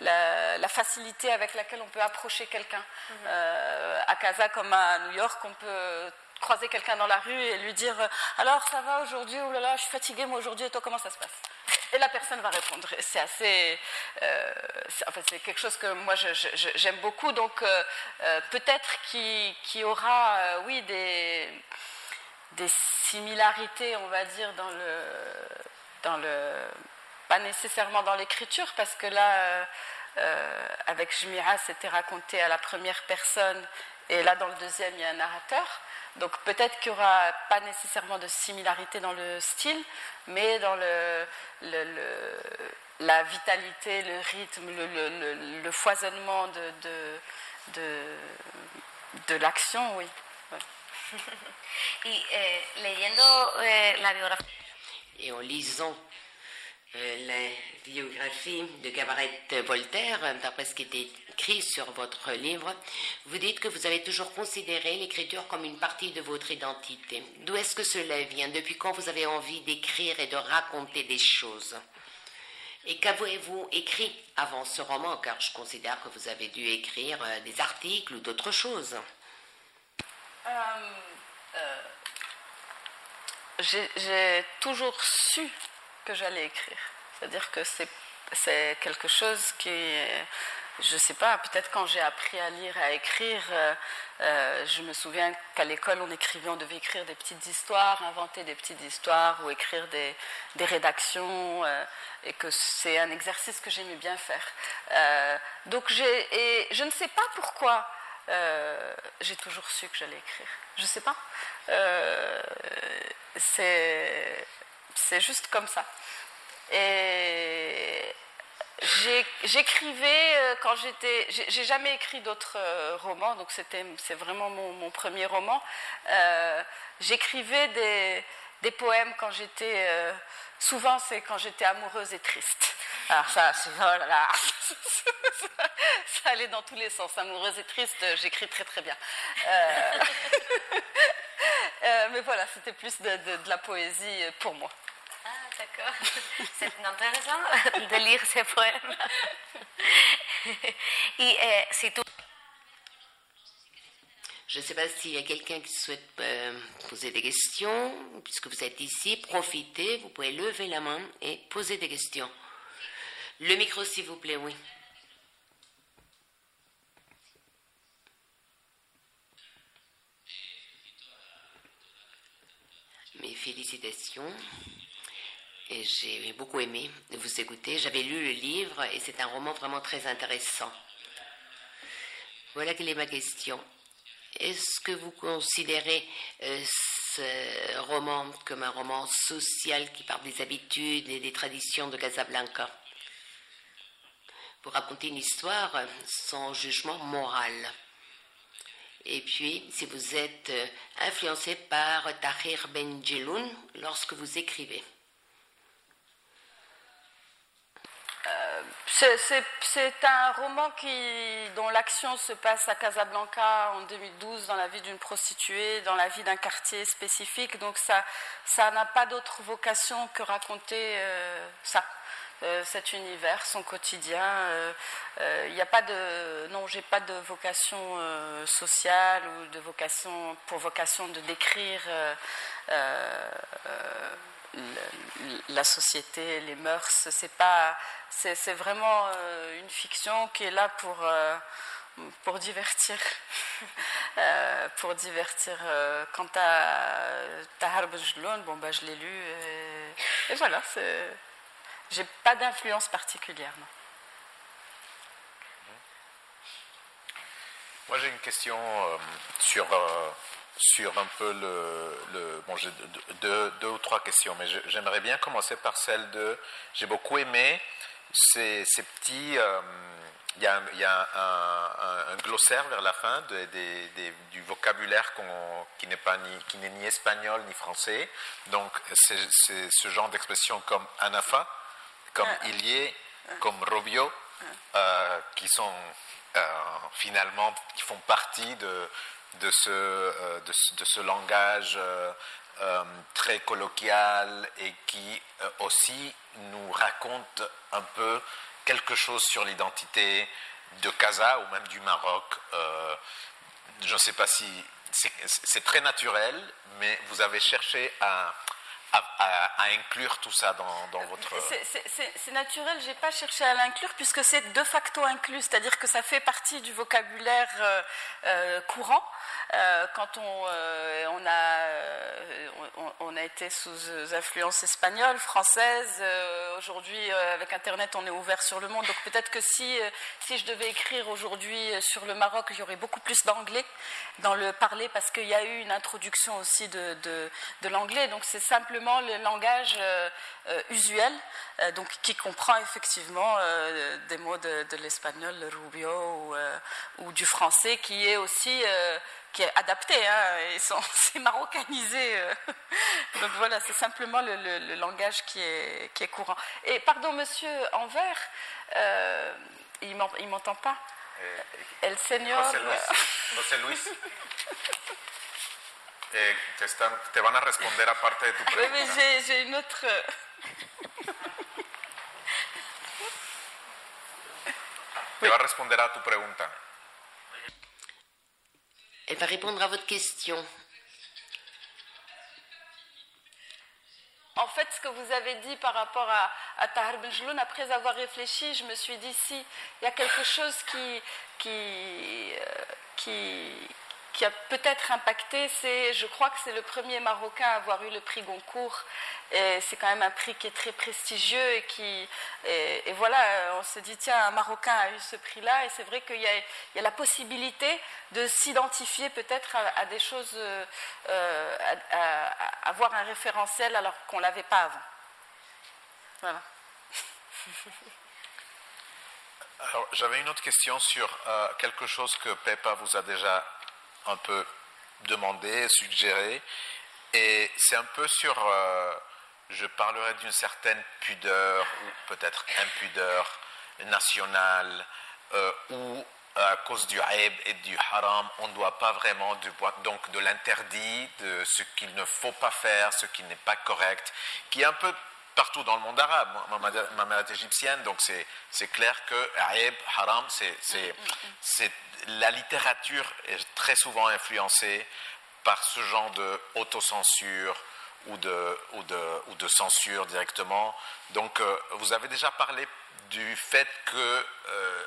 la, facilité avec laquelle on peut approcher quelqu'un. Mhm. Euh, à Casa comme à New York, on peut croiser quelqu'un dans la rue et lui dire alors ça va aujourd'hui? Ou là là je suis fatiguée moi aujourd'hui. Et toi comment ça se passe et la personne va répondre. C'est assez euh, c'est quelque chose que moi j'aime beaucoup. Donc peut-être qu'il y aura oui des des similarités, on va dire, dans le, dans le pas nécessairement dans l'écriture, parce que là, euh, euh, avec Jmira, c'était raconté à la première personne, et là, dans le deuxième, il y a un narrateur. Donc peut-être qu'il n'y aura pas nécessairement de similarité dans le style, mais dans le, la vitalité, le rythme, le, foisonnement de, de, de, de l'action, oui. Eh, eh, Et en lisant euh, la biographie de Gabaret Voltaire, d'après ce qui est écrit sur votre livre, vous dites que vous avez toujours considéré l'écriture comme une partie de votre identité. D'où est-ce que cela vient? Depuis quand vous avez envie d'écrire et de raconter des choses? Et qu'avez-vous écrit avant ce roman? Car je considère que vous avez dû écrire euh, des articles ou d'autres choses. Euh, euh, j'ai toujours su que j'allais écrire. C'est-à-dire que c'est quelque chose qui, je ne sais pas, peut-être quand j'ai appris à lire et à écrire, euh, je me souviens qu'à l'école, on écrivait, on devait écrire des petites histoires, inventer des petites histoires ou écrire des, rédactions, et que c'est un exercice que j'aimais bien faire. donc et je ne sais pas pourquoi euh, j'ai toujours su que j'allais écrire. Je ne sais pas. Euh, c'est juste comme ça. Et j'écrivais euh, quand j'étais. J'ai jamais écrit d'autres romans, donc c'est vraiment mon, premier roman. j'écrivais des, des, poèmes quand j'étais. souvent, c'est quand j'étais amoureuse et triste. Alors ça, oh là là, ça allait dans tous les sens. Amoureuse et triste, j'écris très très bien. Euh, euh, mais voilà, c'était plus de, la poésie pour moi. Ah, d'accord. C'est intéressant de lire ces poèmes. Et c'est tout. Je ne sais pas s'il y a quelqu'un qui souhaite euh, poser des questions. Puisque vous êtes ici, profitez, vous pouvez lever la main et poser des questions. Le micro, s'il vous plaît, oui. Mes félicitations. J'ai beaucoup aimé vous écouter. J'avais lu le livre et c'est un roman vraiment très intéressant. Voilà quelle est ma question. Est-ce que vous considérez euh, ce roman comme un roman social qui parle des habitudes et des traditions de Casablanca? Pour raconter une histoire sans jugement moral. Et puis, si vous êtes euh, influencé par Tahir Benjeloun lorsque vous écrivez. Euh, c'est un roman qui, dont l'action se passe à Casablanca en 2012, dans la vie d'une prostituée, dans la vie d'un quartier spécifique. Donc ça n'a pas d'autre vocation que raconter euh, ça. Euh, cet univers, son quotidien. Il euh, n'y euh, a pas de, non, j'ai pas de vocation sociale ou de vocation pour vocation de décrire la société, les mœurs. C'est pas, c'est vraiment une fiction qui est là pour pour divertir. pour divertir. quant à Tahar bon, bah, je l'ai lu. Et, et voilà, j'ai pas d'influence particulière. Moi, j'ai une question sur sur un peu le. bon, j'ai deux, ou trois questions, mais j'aimerais bien commencer par celle de. J'ai beaucoup aimé ces, petits. Euh, il y a, y a un, un, glossaire vers la fin du vocabulaire qui n'est ni, qui n'est ni espagnol ni français. Donc, c'est ce genre d'expression comme anafa, comme ah. ilie, comme robio, euh, qui sont euh, finalement qui font partie de, de ce, euh, de, ce langage euh, euh, très colloquial et qui aussi nous raconte un peu quelque chose sur l'identité de Casa ou même du Maroc. je ne sais pas si c'est très naturel, mais vous avez cherché à, à, inclure tout ça dans, votre... C'est naturel, je n'ai pas cherché à l'inclure puisque c'est de facto inclus, c'est-à-dire que ça fait partie du vocabulaire euh, euh, courant. Euh, quand on, a, été sous influence espagnole, française, aujourd'hui avec Internet on est ouvert sur le monde, donc peut-être que si, je devais écrire aujourd'hui sur le Maroc, il y aurait beaucoup plus d'anglais dans le parler parce qu'il y a eu une introduction aussi de l'anglais, donc c'est simplement le langage euh, euh, usuel, euh, donc qui comprend effectivement des mots de, l'espagnol, le rubio ou, du français, qui est aussi qui est adapté, hein, c'est marocanisé. donc voilà, c'est simplement le, langage qui est, qui est courant. Et pardon, monsieur Envers, il ne m'entend pas. El señor. José Luis. Eh, te, están, te, van a responder aparte de tu pregunta. Oui, mais j'ai une autre. Te va a responder a tu pregunta. Elle va répondre à votre question. En fait, ce que vous avez dit par rapport à, à Tahar Benjeloun, après avoir réfléchi, je me suis dit si il y a quelque chose qui, qui, euh, qui, qui a peut-être impacté, c'est, je crois que c'est le premier Marocain à avoir eu le prix Goncourt. C'est quand même un prix qui est très prestigieux et qui, et, voilà, on se dit tiens, un Marocain a eu ce prix-là et c'est vrai qu'il y, y a, la possibilité de s'identifier peut-être à, des choses, euh, à, avoir un référentiel alors qu'on l'avait pas avant. Voilà. Alors, j'avais une autre question sur euh, quelque chose que Pepa vous a déjà un peu demandé, suggéré. Et c'est un peu sur, euh, je parlerai d'une certaine pudeur, ou peut-être impudeur nationale, euh, où à cause du aib et du haram, on ne doit pas vraiment du, donc de l'interdit, de ce qu'il ne faut pas faire, ce qui n'est pas correct, qui est un peu partout dans le monde arabe. Ma, mère est égyptienne, donc c'est clair que aib, haram, c'est la littérature est très souvent influencée par ce genre de autocensure ou de, ou de, ou de censure directement. Donc, euh, vous avez déjà parlé du fait que, euh,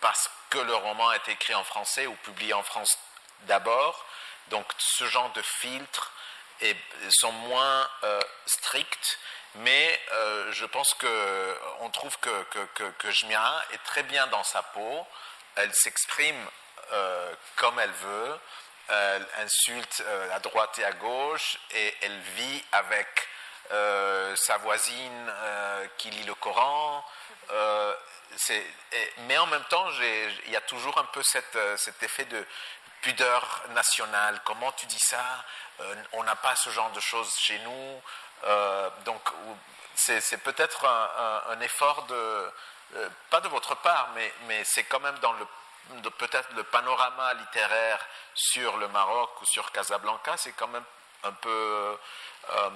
parce que le roman a été écrit en français ou publié en France d'abord, donc ce genre de filtres sont moins euh, stricts, mais je pense qu'on trouve que, que, que, que Jmia est très bien dans sa peau elle s'exprime euh, comme elle veut, elle insulte euh, à droite et à gauche, et elle vit avec euh, sa voisine qui lit le Coran. mais en même temps, il y a toujours un peu cet effet de pudeur nationale. Comment tu dis ça? On n'a pas ce genre de choses chez nous. Donc, c'est peut-être un, effort de, euh, pas de votre part, mais, mais c'est quand même dans le peut-être le panorama littéraire sur le Maroc ou sur Casablanca, c'est quand même un peu euh,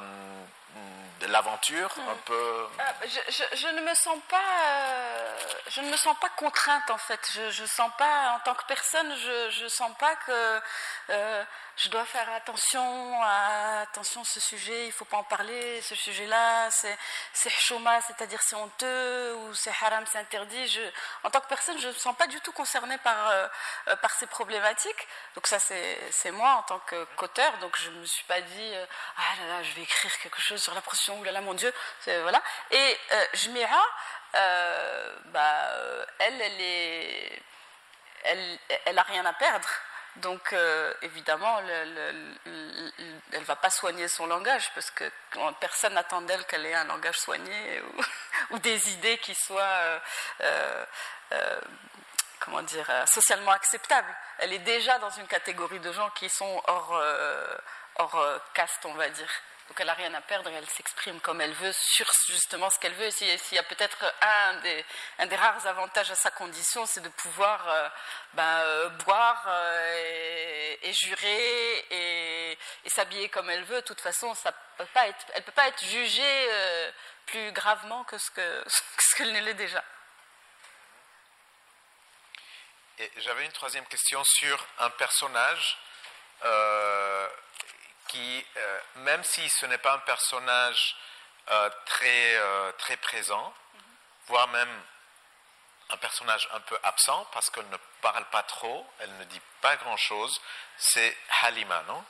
de l'aventure un peu Ah, je, ne me sens pas, euh, je ne me sens pas contrainte en fait. Je, je sens pas, en tant que personne, je, je sens pas que euh, je dois faire attention à attention ce sujet. Il faut pas en parler. Ce sujet-là, c'est c'est chouma, c'est-à-dire c'est honteux ou c'est haram, c'est interdit. En tant que personne, je ne me sens pas du tout concernée par euh, euh, par ces problématiques. Donc ça, c'est c'est moi en tant qu'auteur. Donc je me suis pas dit euh, ah là là, je vais écrire quelque chose sur la prostitution. Là, mon Dieu, voilà. Et euh, Jmira, euh, bah, elle, elle est, elle, elle a rien à perdre. Donc euh, évidemment, le- le- le- elle va pas soigner son langage parce que personne n'attend d'elle qu'elle ait un langage soigné ou, des idées qui soient euh, comment dire, socialement acceptables. Elle est déjà dans une catégorie de gens qui sont hors, hors caste, on va dire. Donc elle n'a rien à perdre elle s'exprime comme elle veut sur justement ce qu'elle veut. Et si- S'il y a peut-être un des, rares avantages à sa condition, c'est de pouvoir euh, ben, euh, boire euh, et, jurer et, s'habiller comme elle veut. De toute façon, elle ne peut pas être jugée plus gravement que ce que- ce qu'elle ne l'est déjà. J'avais une troisième question sur un personnage qui, euh, même si ce n'est pas un personnage euh, très, euh, très présent, voire même un personnage un peu absent parce qu'elle ne parle pas trop, elle ne dit pas grand-chose, c'est Halima, non?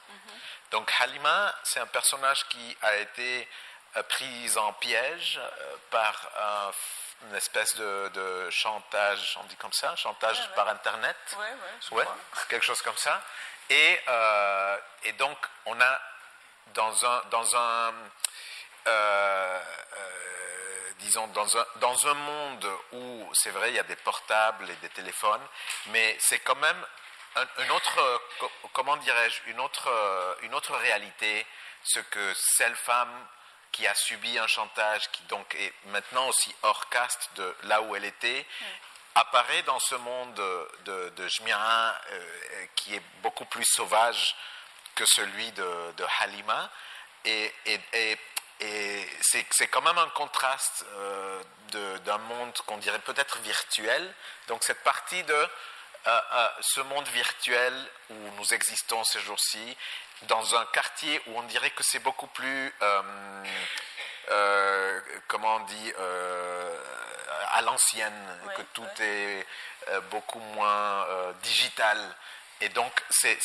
Donc Halima, c'est un personnage qui a été pris en piège par un- une espèce de, de chantage, on dit comme ça, chantage ouais. par Internet. Ouais, ouais, je Ouais, crois. quelque chose comme ça. Et, euh, et donc, on a dans un, dans un euh, euh, disons, dans un, dans un monde où, c'est vrai, il y a des portables et des téléphones, mais c'est quand même un, un autre, co- comment dirais-je, une autre, une autre réalité, ce que celle femme qui a subi un chantage, qui donc est maintenant aussi hors caste de là où elle était, apparaît dans ce monde de, de Jmira, euh, qui est beaucoup plus sauvage que celui de, Halima. Et, c'est, quand même un contraste euh, d'un monde qu'on dirait peut-être virtuel. Donc cette partie de euh, euh, ce monde virtuel où nous existons ces jours-ci, dans un quartier où on dirait que c'est beaucoup plus, euh, euh, comment on dit, euh, à l'ancienne, Ouais, que tout ouais. est euh, beaucoup moins euh, digital. Et donc, c'est,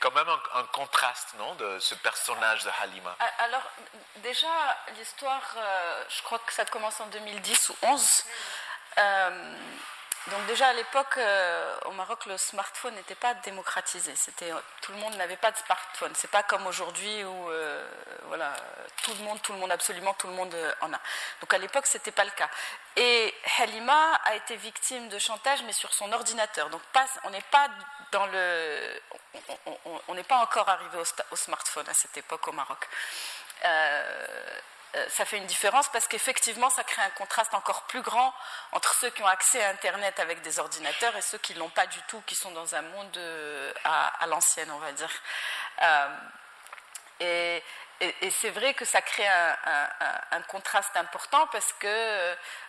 quand même un, un contraste, non, de ce personnage de Halima. Alors, déjà, l'histoire, euh, je crois que ça commence en 2010 ou 11. Euh, donc déjà à l'époque, euh, au Maroc, le smartphone n'était pas démocratisé. C'était tout le monde n'avait pas de smartphone. C'est pas comme aujourd'hui où euh, voilà tout le monde, tout le monde absolument tout le monde euh, en a. Donc à l'époque, c'était pas le cas. Et Halima a été victime de chantage, mais sur son ordinateur. Donc pas, on n'est pas dans le, on- n'est pas encore arrivé au, smartphone à cette époque au Maroc. Euh, euh, ça fait une différence parce qu'effectivement, ça crée un contraste encore plus grand entre ceux qui ont accès à Internet avec des ordinateurs et ceux qui ne l'ont pas du tout, qui sont dans un monde euh, à, l'ancienne, on va dire. Euh, et, c'est vrai que ça crée un, contraste important parce que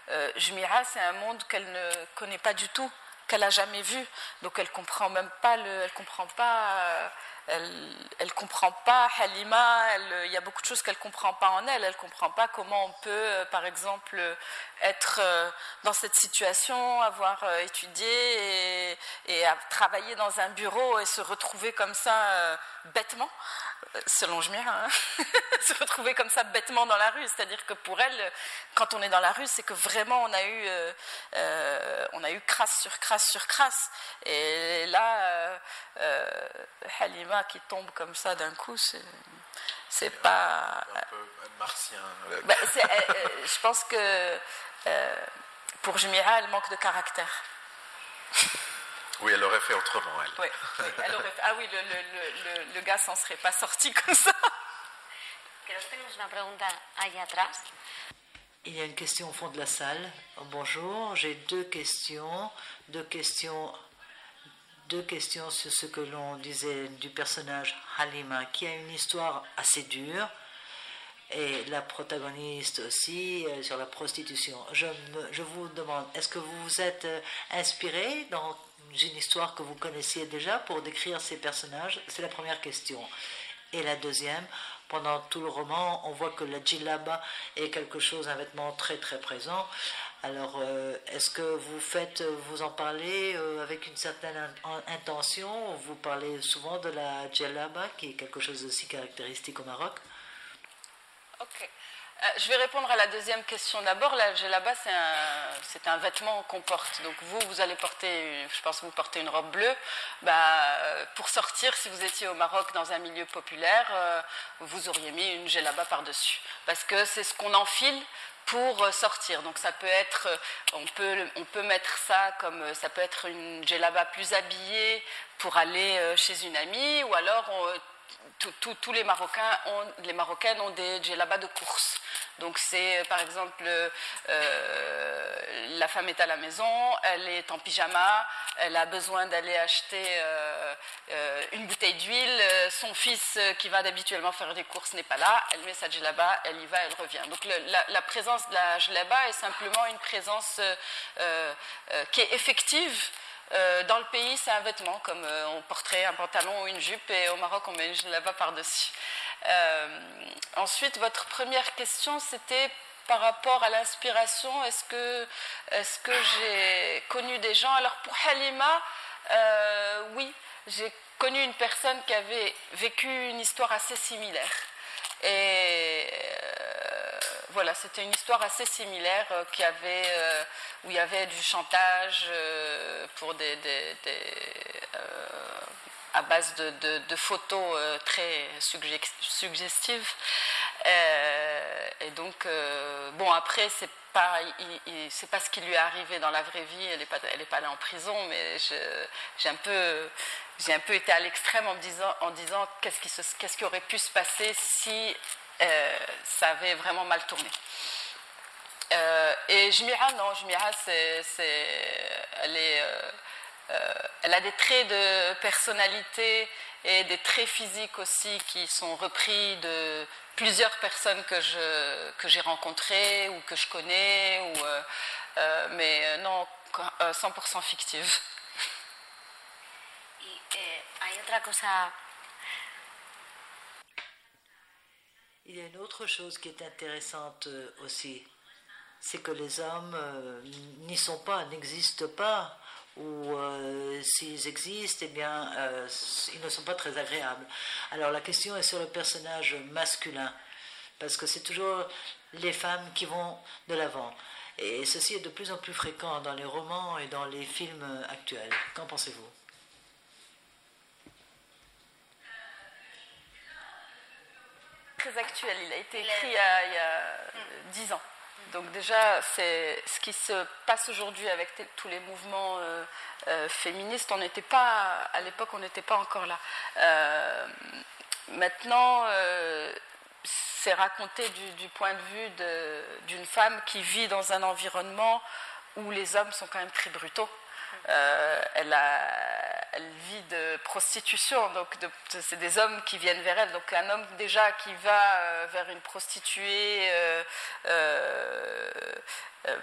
euh, Jmira, c'est un monde qu'elle ne connaît pas du tout, qu'elle n'a jamais vu. Donc elle comprend même pas le, elle comprend pas, euh, elle, elle comprend pas Halima. Il y a beaucoup de choses qu'elle comprend pas en elle. Elle comprend pas comment on peut, euh, par exemple, euh, être euh, dans cette situation, avoir étudié et, travailler dans un bureau et se retrouver comme ça bêtement, selon Jmir, hein, se retrouver comme ça bêtement dans la rue. C'est-à-dire que pour elle, quand on est dans la rue, c'est que vraiment on a eu, on a eu crasse sur crasse sur crasse. Et là, euh, euh, Qui tombe comme ça d'un coup, c'est, c'est pas. Un peu martien. euh, Ben, c'est- euh, euh, je pense que euh, pour Jmira, elle manque de caractère. Oui, elle aurait fait autrement, elle. Oui, oui, elle aurait fait- Ah oui, le, le, le, le- le gars s'en serait pas sorti comme ça. Il y a une question au fond de la salle. Bonjour, j'ai deux questions. Deux questions, deux questions sur ce que l'on disait du personnage Halima, qui a une histoire assez dure. et la protagoniste aussi euh, sur la prostitution. Je, je vous demande, est-ce que vous vous êtes euh, inspiré dans une histoire que vous connaissiez déjà pour décrire ces personnages? C'est la première question. Et la deuxième, pendant tout le roman, on voit que la djellaba est quelque chose, un vêtement très très présent. Alors, euh, est-ce que vous faites, vous en parlez avec une certaine intention? Vous parlez souvent de la djellaba, qui est quelque chose aussi caractéristique au Maroc? Ok. Euh, je vais répondre à la deuxième question d'abord. La là-bas, c'est un, vêtement qu'on porte. Donc vous, vous allez porter, je pense que vous portez une robe bleue. Bah, pour sortir, si vous étiez au Maroc dans un milieu populaire, euh, vous auriez mis une djellaba par-dessus. Parce que c'est ce qu'on enfile pour sortir. Donc ça peut être, on peut, on peut mettre ça comme, ça peut être une djellaba plus habillée pour aller euh, chez une amie, ou alors tous les Marocains ont, les Marocaines ont des djellabas de course. Donc c'est euh, par exemple euh, la femme est à la maison, elle est en pyjama, elle a besoin d'aller acheter euh, une bouteille d'huile, son fils qui va habituellement faire des courses n'est pas là, elle met sa djellaba, elle y va, elle revient. Donc la, présence de la djellaba est simplement une présence qui est effective euh, dans le pays, c'est un vêtement, comme euh, on porterait un pantalon ou une jupe, et au Maroc, on met une djellaba par-dessus. Euh, ensuite, votre première question, c'était par rapport à l'inspiration. Est-ce que, est que j'ai connu des gens? Alors, pour Halima, oui, j'ai connu une personne qui avait vécu une histoire assez similaire. Et voilà, c'était une histoire assez similaire euh, qui avait, euh, où il y avait du chantage euh, pour à base de, photos très suggestives. et donc, bon, après, c'est pas, pas ce qui lui est arrivé dans la vraie vie. Elle n'est pas, est pas allée en prison, mais j'ai un peu, j'ai un peu été à l'extrême en disant, disant qu'est-ce qui, qu'est-ce qui aurait pu se passer si euh, ça avait vraiment mal tourné. Euh, et Jmira, non, Jmira, c'est, elle, est, euh, elle a des traits de personnalité et des traits physiques aussi qui sont repris de plusieurs personnes que, je, que j'ai rencontrées ou que je connais, ou, mais non, 100% fictive. Y hay otra cosa Il y a une autre chose qui est intéressante euh, aussi, c'est que les hommes euh, n'y sont pas, n'existent pas, ou euh, s'ils existent, eh bien, ils ne sont pas très agréables. Alors la question est sur le personnage masculin, parce que c'est toujours les femmes qui vont de l'avant. Et ceci est de plus en plus fréquent dans les romans et dans les films actuels. Qu'en pensez-vous? Très actuel. Il a été écrit il y a, dix ans. Donc déjà, c'est ce qui se passe aujourd'hui avec tous les mouvements euh, euh, féministes. On n'était pas à l'époque, on n'était pas encore là. Euh, maintenant, c'est raconté du, point de vue d'une femme qui vit dans un environnement où les hommes sont quand même très brutaux. elle, elle, vit de prostitution, donc c'est des hommes qui viennent vers elle. Donc un homme déjà qui va euh, vers une prostituée, euh, euh,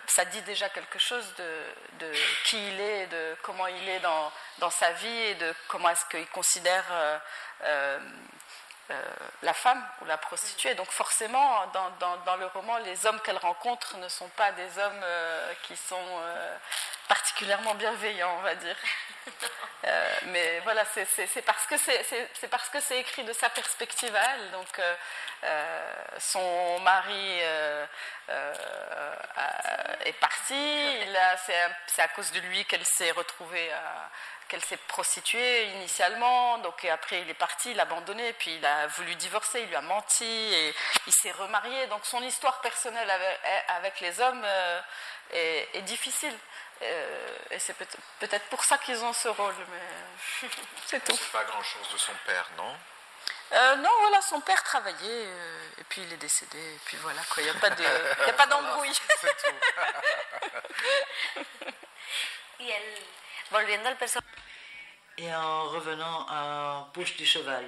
ça dit déjà quelque chose de, qui il est, de comment il est dans, dans sa vie et de comment est-ce qu'il considère la femme ou la prostituée. Donc forcément, dans, dans, le roman, les hommes qu'elle rencontre ne sont pas des hommes qui sont particulièrement bienveillants, on va dire. Euh, mais voilà, c'est parce que c'est parce que c'est écrit de sa perspective à elle. Donc, euh, euh, son mari est parti. C'est à cause de lui qu'elle s'est retrouvée qu'elle s'est prostituée initialement, donc après il est parti, il l'a abandonné, puis il a voulu divorcer, il lui a menti, et il s'est remarié. Donc son histoire personnelle avec, les hommes est, difficile. Euh, et c'est peut-être pour ça qu'ils ont ce rôle, mais c'est tout. Pas grand-chose de son père, non? Euh, non, voilà, son père travaillait euh, et puis il est décédé. Et puis voilà, quoi, il n'y a pas de, a pas d'embrouille. C'est tout. et en revenant à Bouche du Cheval,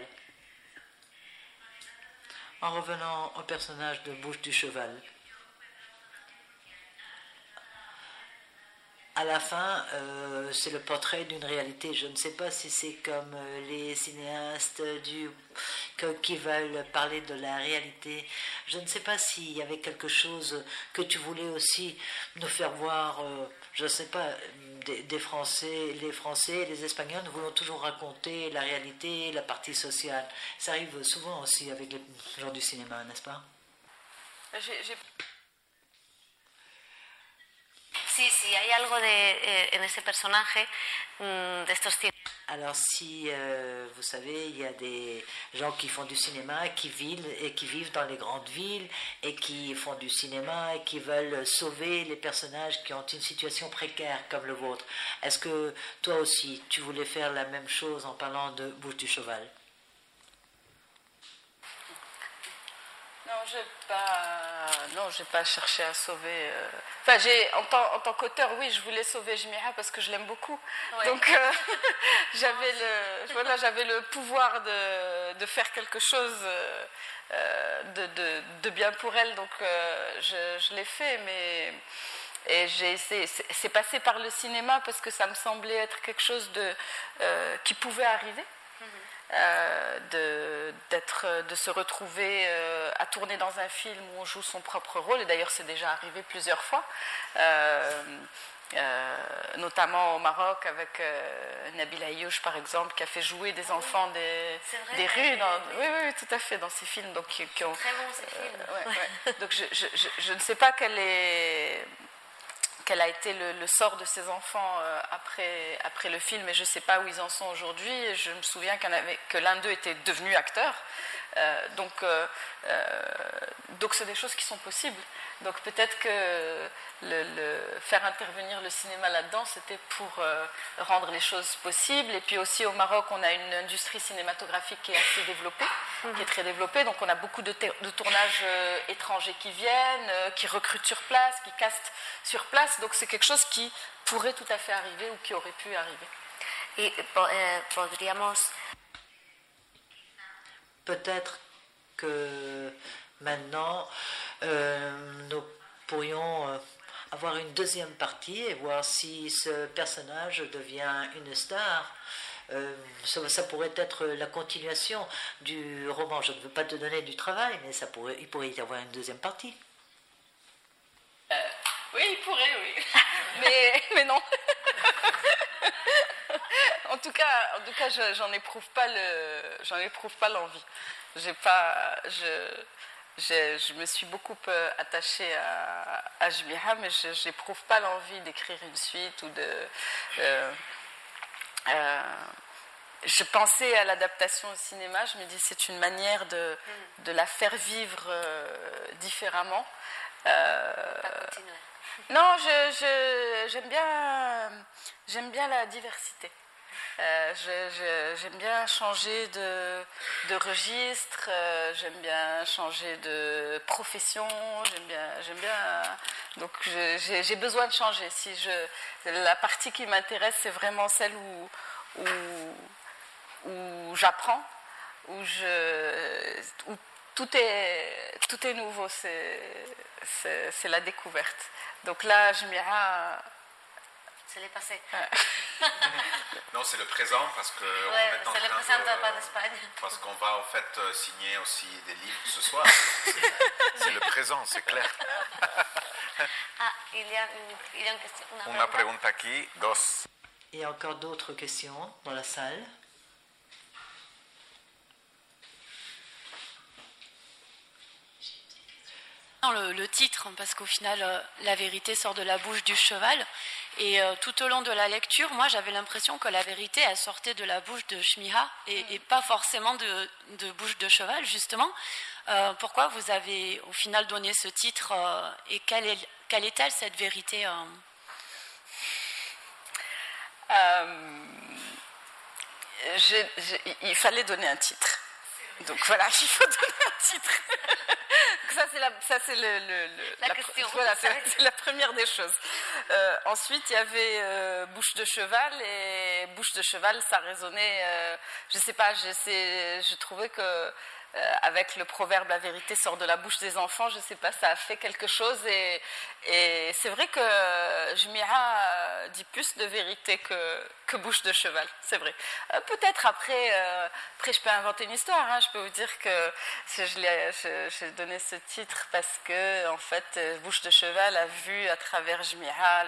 En revenant au personnage de Bouche du Cheval, à la fin, euh, c'est le portrait d'une réalité. Je ne sais pas si c'est comme euh, les cinéastes du, qui veulent parler de la réalité. Je ne sais pas s'il y avait quelque chose que tu voulais aussi nous faire voir. Euh, je ne sais pas, des, Français, les Français, les Espagnols, nous voulons toujours raconter la réalité, la partie sociale. Ça arrive souvent aussi avec les gens du cinéma, n'est-ce pas? De. Alors si euh, vous savez, il y a des gens qui font du cinéma, qui vivent et qui vivent dans les grandes villes et qui font du cinéma et qui veulent sauver les personnages qui ont une situation précaire comme le vôtre. Est-ce que toi aussi, tu voulais faire la même chose en parlant de Bouche du Cheval? Non, j'ai pas, non, pas cherché à sauver. Euh, enfin, j'ai en tant, en tant qu'auteur, oui, je voulais sauver Jmira parce que je l'aime beaucoup. Donc, euh, j'avais le, voilà, j'avais le pouvoir de, de, faire quelque chose euh, de, de, de, bien pour elle. Donc, je, je l'ai fait, mais et j'ai c'est passé par le cinéma parce que ça me semblait être quelque chose de qui pouvait arriver. Euh, de, de se retrouver euh, à tourner dans un film où on joue son propre rôle, et d'ailleurs c'est déjà arrivé plusieurs fois, euh, notamment au Maroc avec Nabil Ayouch par exemple, qui a fait jouer des enfants des, des rues. Dans, oui, oui, tout à fait, dans ces films. Donc, qui, ont, Très bon ces films. Donc je, je, je, ne sais pas quelle est quel a été le, sort de ces enfants euh, après, après le film, et je ne sais pas où ils en sont aujourd'hui. Je me souviens que l'un d'eux était devenu acteur. Euh, donc, euh, donc c'est des choses qui sont possibles. Donc peut-être que faire intervenir le cinéma là-dedans, c'était pour rendre les choses possibles. Et puis aussi au Maroc, on a une industrie cinématographique qui est assez développée, qui est très développée. Donc on a beaucoup de, tournages étrangers qui viennent, qui recrutent sur place, qui castent sur place. Donc c'est quelque chose qui pourrait tout à fait arriver ou qui aurait pu arriver. Et podríamos... Peut-être que maintenant, euh, nous pourrions euh, avoir une deuxième partie et voir si ce personnage devient une star. Euh, ça, pourrait être la continuation du roman. Je ne veux pas te donner du travail, mais ça pourrait, il pourrait y avoir une deuxième partie. Oui, il pourrait, oui. mais, mais non. en tout cas, en tout cas, j'en éprouve pas le, j'en éprouve pas l'envie. J'ai pas, je, je, me suis beaucoup euh, attachée à, à mais je n'éprouve pas l'envie d'écrire une suite ou de. Euh, euh, je pensais à l'adaptation au cinéma, je me dis c'est une manière de, de la faire vivre différemment. Non, j'aime bien, j'aime bien la diversité. Euh, j'aime bien changer de, de registre, euh, j'aime bien changer de profession, j'aime bien, j'aime bien. Donc j'ai besoin de changer. Si je, la partie qui m'intéresse, c'est vraiment celle où, où, j'apprends, où je, où tout est, tout est nouveau. C'est la découverte. Donc là, je m'irai. C'est le passé. non, c'est le présent parce que. Ouais, c'est le présent de, pas d'Espagne. Parce qu'on va en fait euh, signer aussi des livres ce soir. c'est le présent, c'est clair. ah, il y a une, il y a une question. Una, Una pregunta aquí, dos. Il y a encore d'autres questions dans la salle? Le, le, titre, parce qu'au final, euh, la vérité sort de la bouche du cheval. Et euh, tout au long de la lecture, moi, j'avais l'impression que la vérité, elle sortait de la bouche de Shmiha et, pas forcément de, bouche de cheval, justement. Euh, pourquoi vous avez au final donné ce titre et quelle est, quelle est-elle cette vérité Il fallait donner un titre. Donc voilà, il faut donner un titre. Ça, c'est la, ça, c'est le, le, la, la, question. Voilà, c'est la, première des choses. Euh, ensuite, il y avait euh, Bouche de cheval et Bouche de cheval, ça résonnait. Euh, je sais pas, je, sais, je trouvais que avec le proverbe la vérité sort de la bouche des enfants, je ne sais pas, ça a fait quelque chose. Et, c'est vrai que Jmira dit plus de vérité que, que bouche de cheval, c'est vrai. Euh, peut-être après, euh, après, je peux inventer une histoire. Hein. je peux vous dire que j'ai donné ce titre parce que, en fait, bouche de cheval a vu à travers Jmira,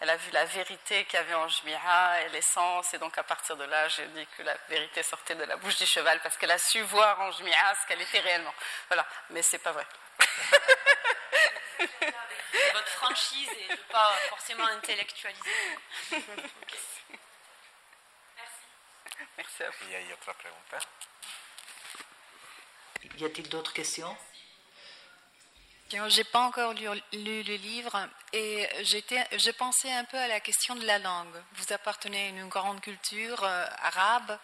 elle a vu la vérité qu'il y avait en Jmira et l'essence. Et donc, à partir de là, j'ai dit que la vérité sortait de la bouche du cheval parce qu'elle a su voir en Jmira ce qu'elle était réellement. Voilà, mais c'est pas vrai. Votre franchise et pas forcément intellectualisée. Merci. Merci à vous. Y a-t-il d'autres questions? J'ai pas encore lu, lu, le livre et j'étais, je pensais un peu à la question de la langue. Vous appartenez à une grande culture euh, arabe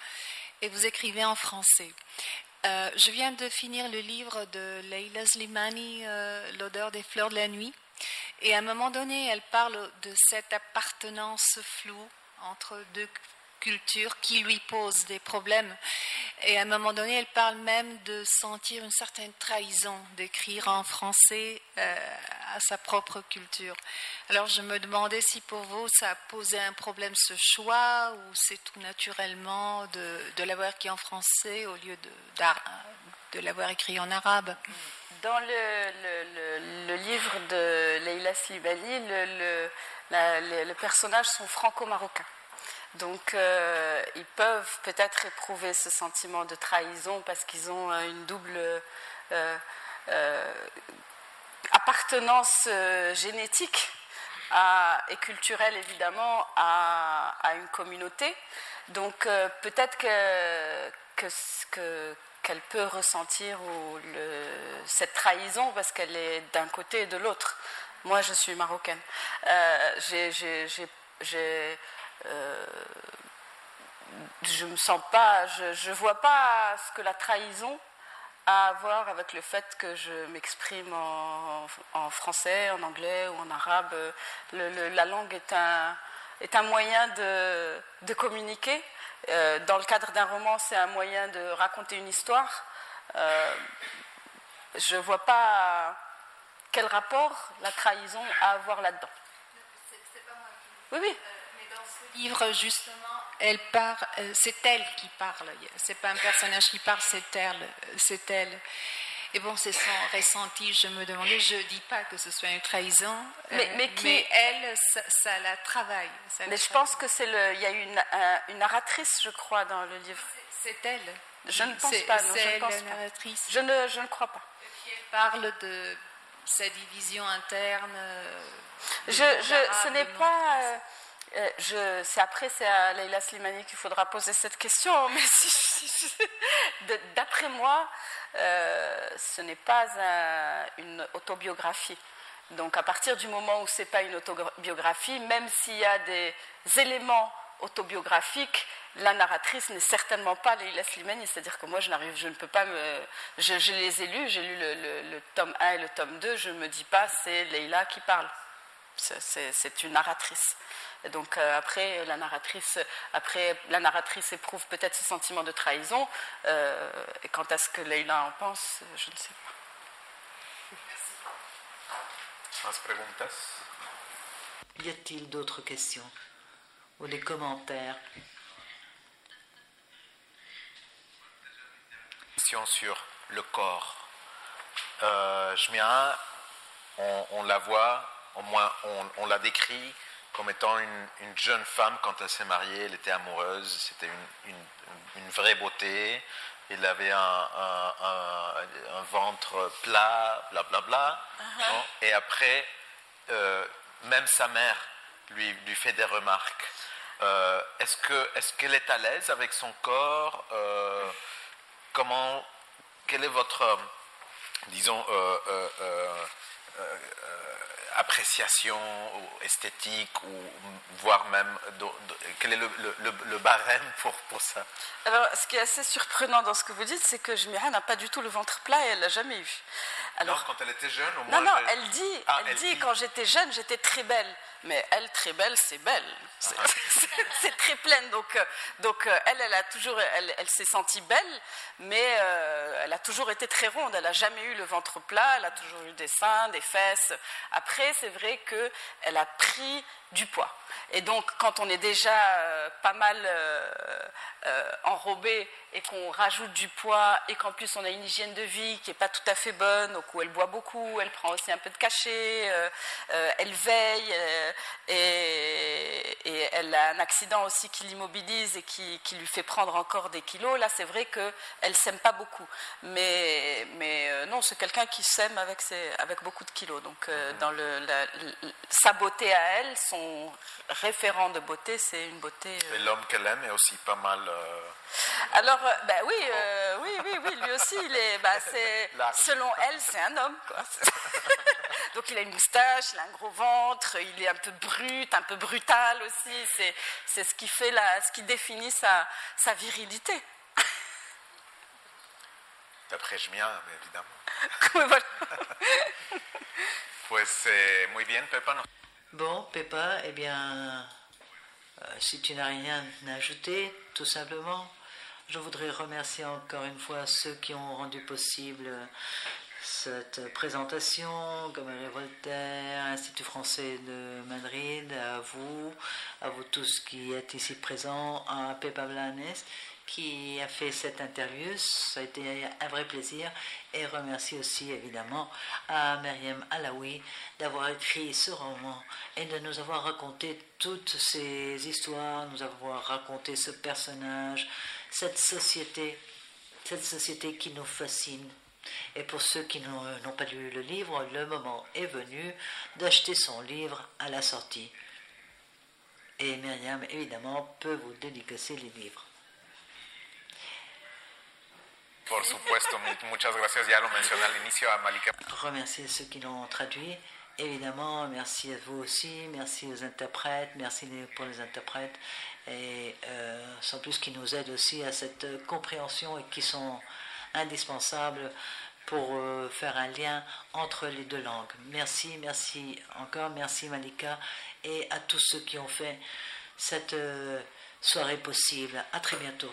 et vous écrivez en français. Euh, je viens de finir le livre de Leila Slimani, euh, L'odeur des fleurs de la nuit. Et à un moment donné, elle parle de cette appartenance floue entre deux cultures qui lui posent des problèmes. Et à un moment donné, elle parle même de sentir une certaine trahison d'écrire en français euh, à sa propre culture. Alors je me demandais si pour vous, ça a posé un problème ce choix ou c'est tout naturellement de, l'avoir écrit en français au lieu de, l'avoir écrit en arabe? Dans le, livre de Leila Slibali, le, les personnages sont franco-marocains. Donc, euh, ils peuvent peut-être éprouver ce sentiment de trahison parce qu'ils ont euh, une double euh, appartenance génétique et culturelle, évidemment, à, une communauté. Donc, peut-être que, qu'elle peut ressentir cette trahison parce qu'elle est d'un côté et de l'autre. Moi, je suis marocaine. j'ai je me sens pas, je ne vois pas ce que la trahison a à voir avec le fait que je m'exprime en, français, en anglais ou en arabe. la langue est un, est un moyen de, de communiquer. Euh, dans le cadre d'un roman, c'est un moyen de raconter une histoire. Euh, je ne vois pas quel rapport la trahison a à voir là-dedans. Oui, oui livre, justement, elle parle, euh, c'est elle qui parle. C'est pas un personnage qui parle, c'est elle. C'est elle. Et bon, c'est son ressenti. Je me demandais, je dis pas que ce soit une trahison, mais, euh, mais, elle, ça, la travaille. mais je pense que c'est le. Il y a une, une narratrice, je crois, dans le livre. C'est elle. Je ne pense pas. Non, je, pense narratrice. je ne, je ne crois pas. elle parle de sa division interne. Je, je, ce n'est pas. Euh, c'est après, c'est à Leila Slimani qu'il faudra poser cette question, mais d'après moi, euh, ce n'est pas une autobiographie. Donc à partir du moment où ce n'est pas une autobiographie, même s'il y a des éléments autobiographiques, la narratrice n'est certainement pas Leila Slimani. C'est-à-dire que moi, je n'arrive, je ne peux pas me. Je, les ai lus, j'ai lu le, le, tome 1 et le tome 2, je ne me dis pas c'est Leila qui parle. C'est une narratrice. Et donc euh, après, la narratrice, après, la narratrice éprouve peut-être ce sentiment de trahison. Euh, et quant à ce que Leila en pense, je ne sais pas. Y a-t-il d'autres questions ou des commentaires? Question sur le corps. Euh, on, on la voit au moins on, l'a décrit comme étant une, jeune femme quand elle s'est mariée, elle était amoureuse, c'était une, vraie beauté, il avait un, ventre plat, blablabla. Bla, bla. Uh-huh. et après, euh, même sa mère lui, lui fait des remarques. Euh, est-ce qu'elle est, à l'aise avec son corps euh, Comment, quelle est votre, disons, appréciation ou esthétique ou voire même quel est le, barème pour, pour, ça? Alors, ce qui est assez surprenant dans ce que vous dites, c'est que Jmira n'a pas du tout le ventre plat et elle l'a jamais eu. Alors, quand elle était jeune, au moins. Non, non, elle dit, ah, elle, dit, quand j'étais jeune, j'étais très belle. Mais elle, très belle, c'est belle. C'est très pleine. Donc, euh, donc euh, elle, elle a toujours, elle, elle s'est sentie belle, mais euh, elle a toujours été très ronde. Elle n'a jamais eu le ventre plat. Elle a toujours eu des seins, des fesses. Après, c'est vrai qu'elle a pris du poids. Et donc, quand on est déjà pas mal enrobé et qu'on rajoute du poids et qu'en plus on a une hygiène de vie qui n'est pas tout à fait bonne, donc où elle boit beaucoup, elle prend aussi un peu de cachet, elle veille, et, elle a un accident aussi qui l'immobilise et qui, lui fait prendre encore des kilos. Là, c'est vrai qu'elle s'aime pas beaucoup. Mais, mais euh, non, c'est quelqu'un qui s'aime avec, avec beaucoup de kilos. Donc, euh, dans le, sa beauté à elle, son référent de beauté, c'est une beauté. Euh, et l'homme qu'elle aime est aussi pas mal. Alors, ben oui, oui, oui, oui, lui aussi, il est, bah, selon elle, c'est un homme. Quoi. Donc il a une moustache, il a un gros ventre, il est un peu brut, un peu brutal aussi. C'est ce qui fait la, ce qui définit sa, sa virilité. D'après Jmia, évidemment. voilà. pues muy bien, Pepa. Bon, Pepa, eh bien, euh, si tu n'as rien à ajouter, tout simplement, je voudrais remercier encore une fois ceux qui ont rendu possible cette présentation, comme Voltaire, Institut français de Madrid, à vous, à vous tous qui êtes ici présents, à Pepa Blanes qui a fait cette interview. Ça a été un vrai plaisir. Et remercie aussi évidemment à Myriam Alaoui d'avoir écrit ce roman et de nous avoir raconté toutes ces histoires, nous avoir raconté ce personnage, cette société, cette société qui nous fascine et pour ceux qui n'ont pas lu le livre, le moment est venu d'acheter son livre à la sortie. Et Myriam, évidemment, peut vous dédicacer les livres. Por supuesto, ceux qui l'ont traduit. Évidemment, merci à vous aussi, merci aux interprètes, merci pour les interprètes, et euh, sans plus qui nous aident aussi à cette compréhension et qui sont indispensable pour euh, faire un lien entre les deux langues. Merci, merci encore, merci Malika et à tous ceux qui ont fait cette euh, soirée possible. À très bientôt.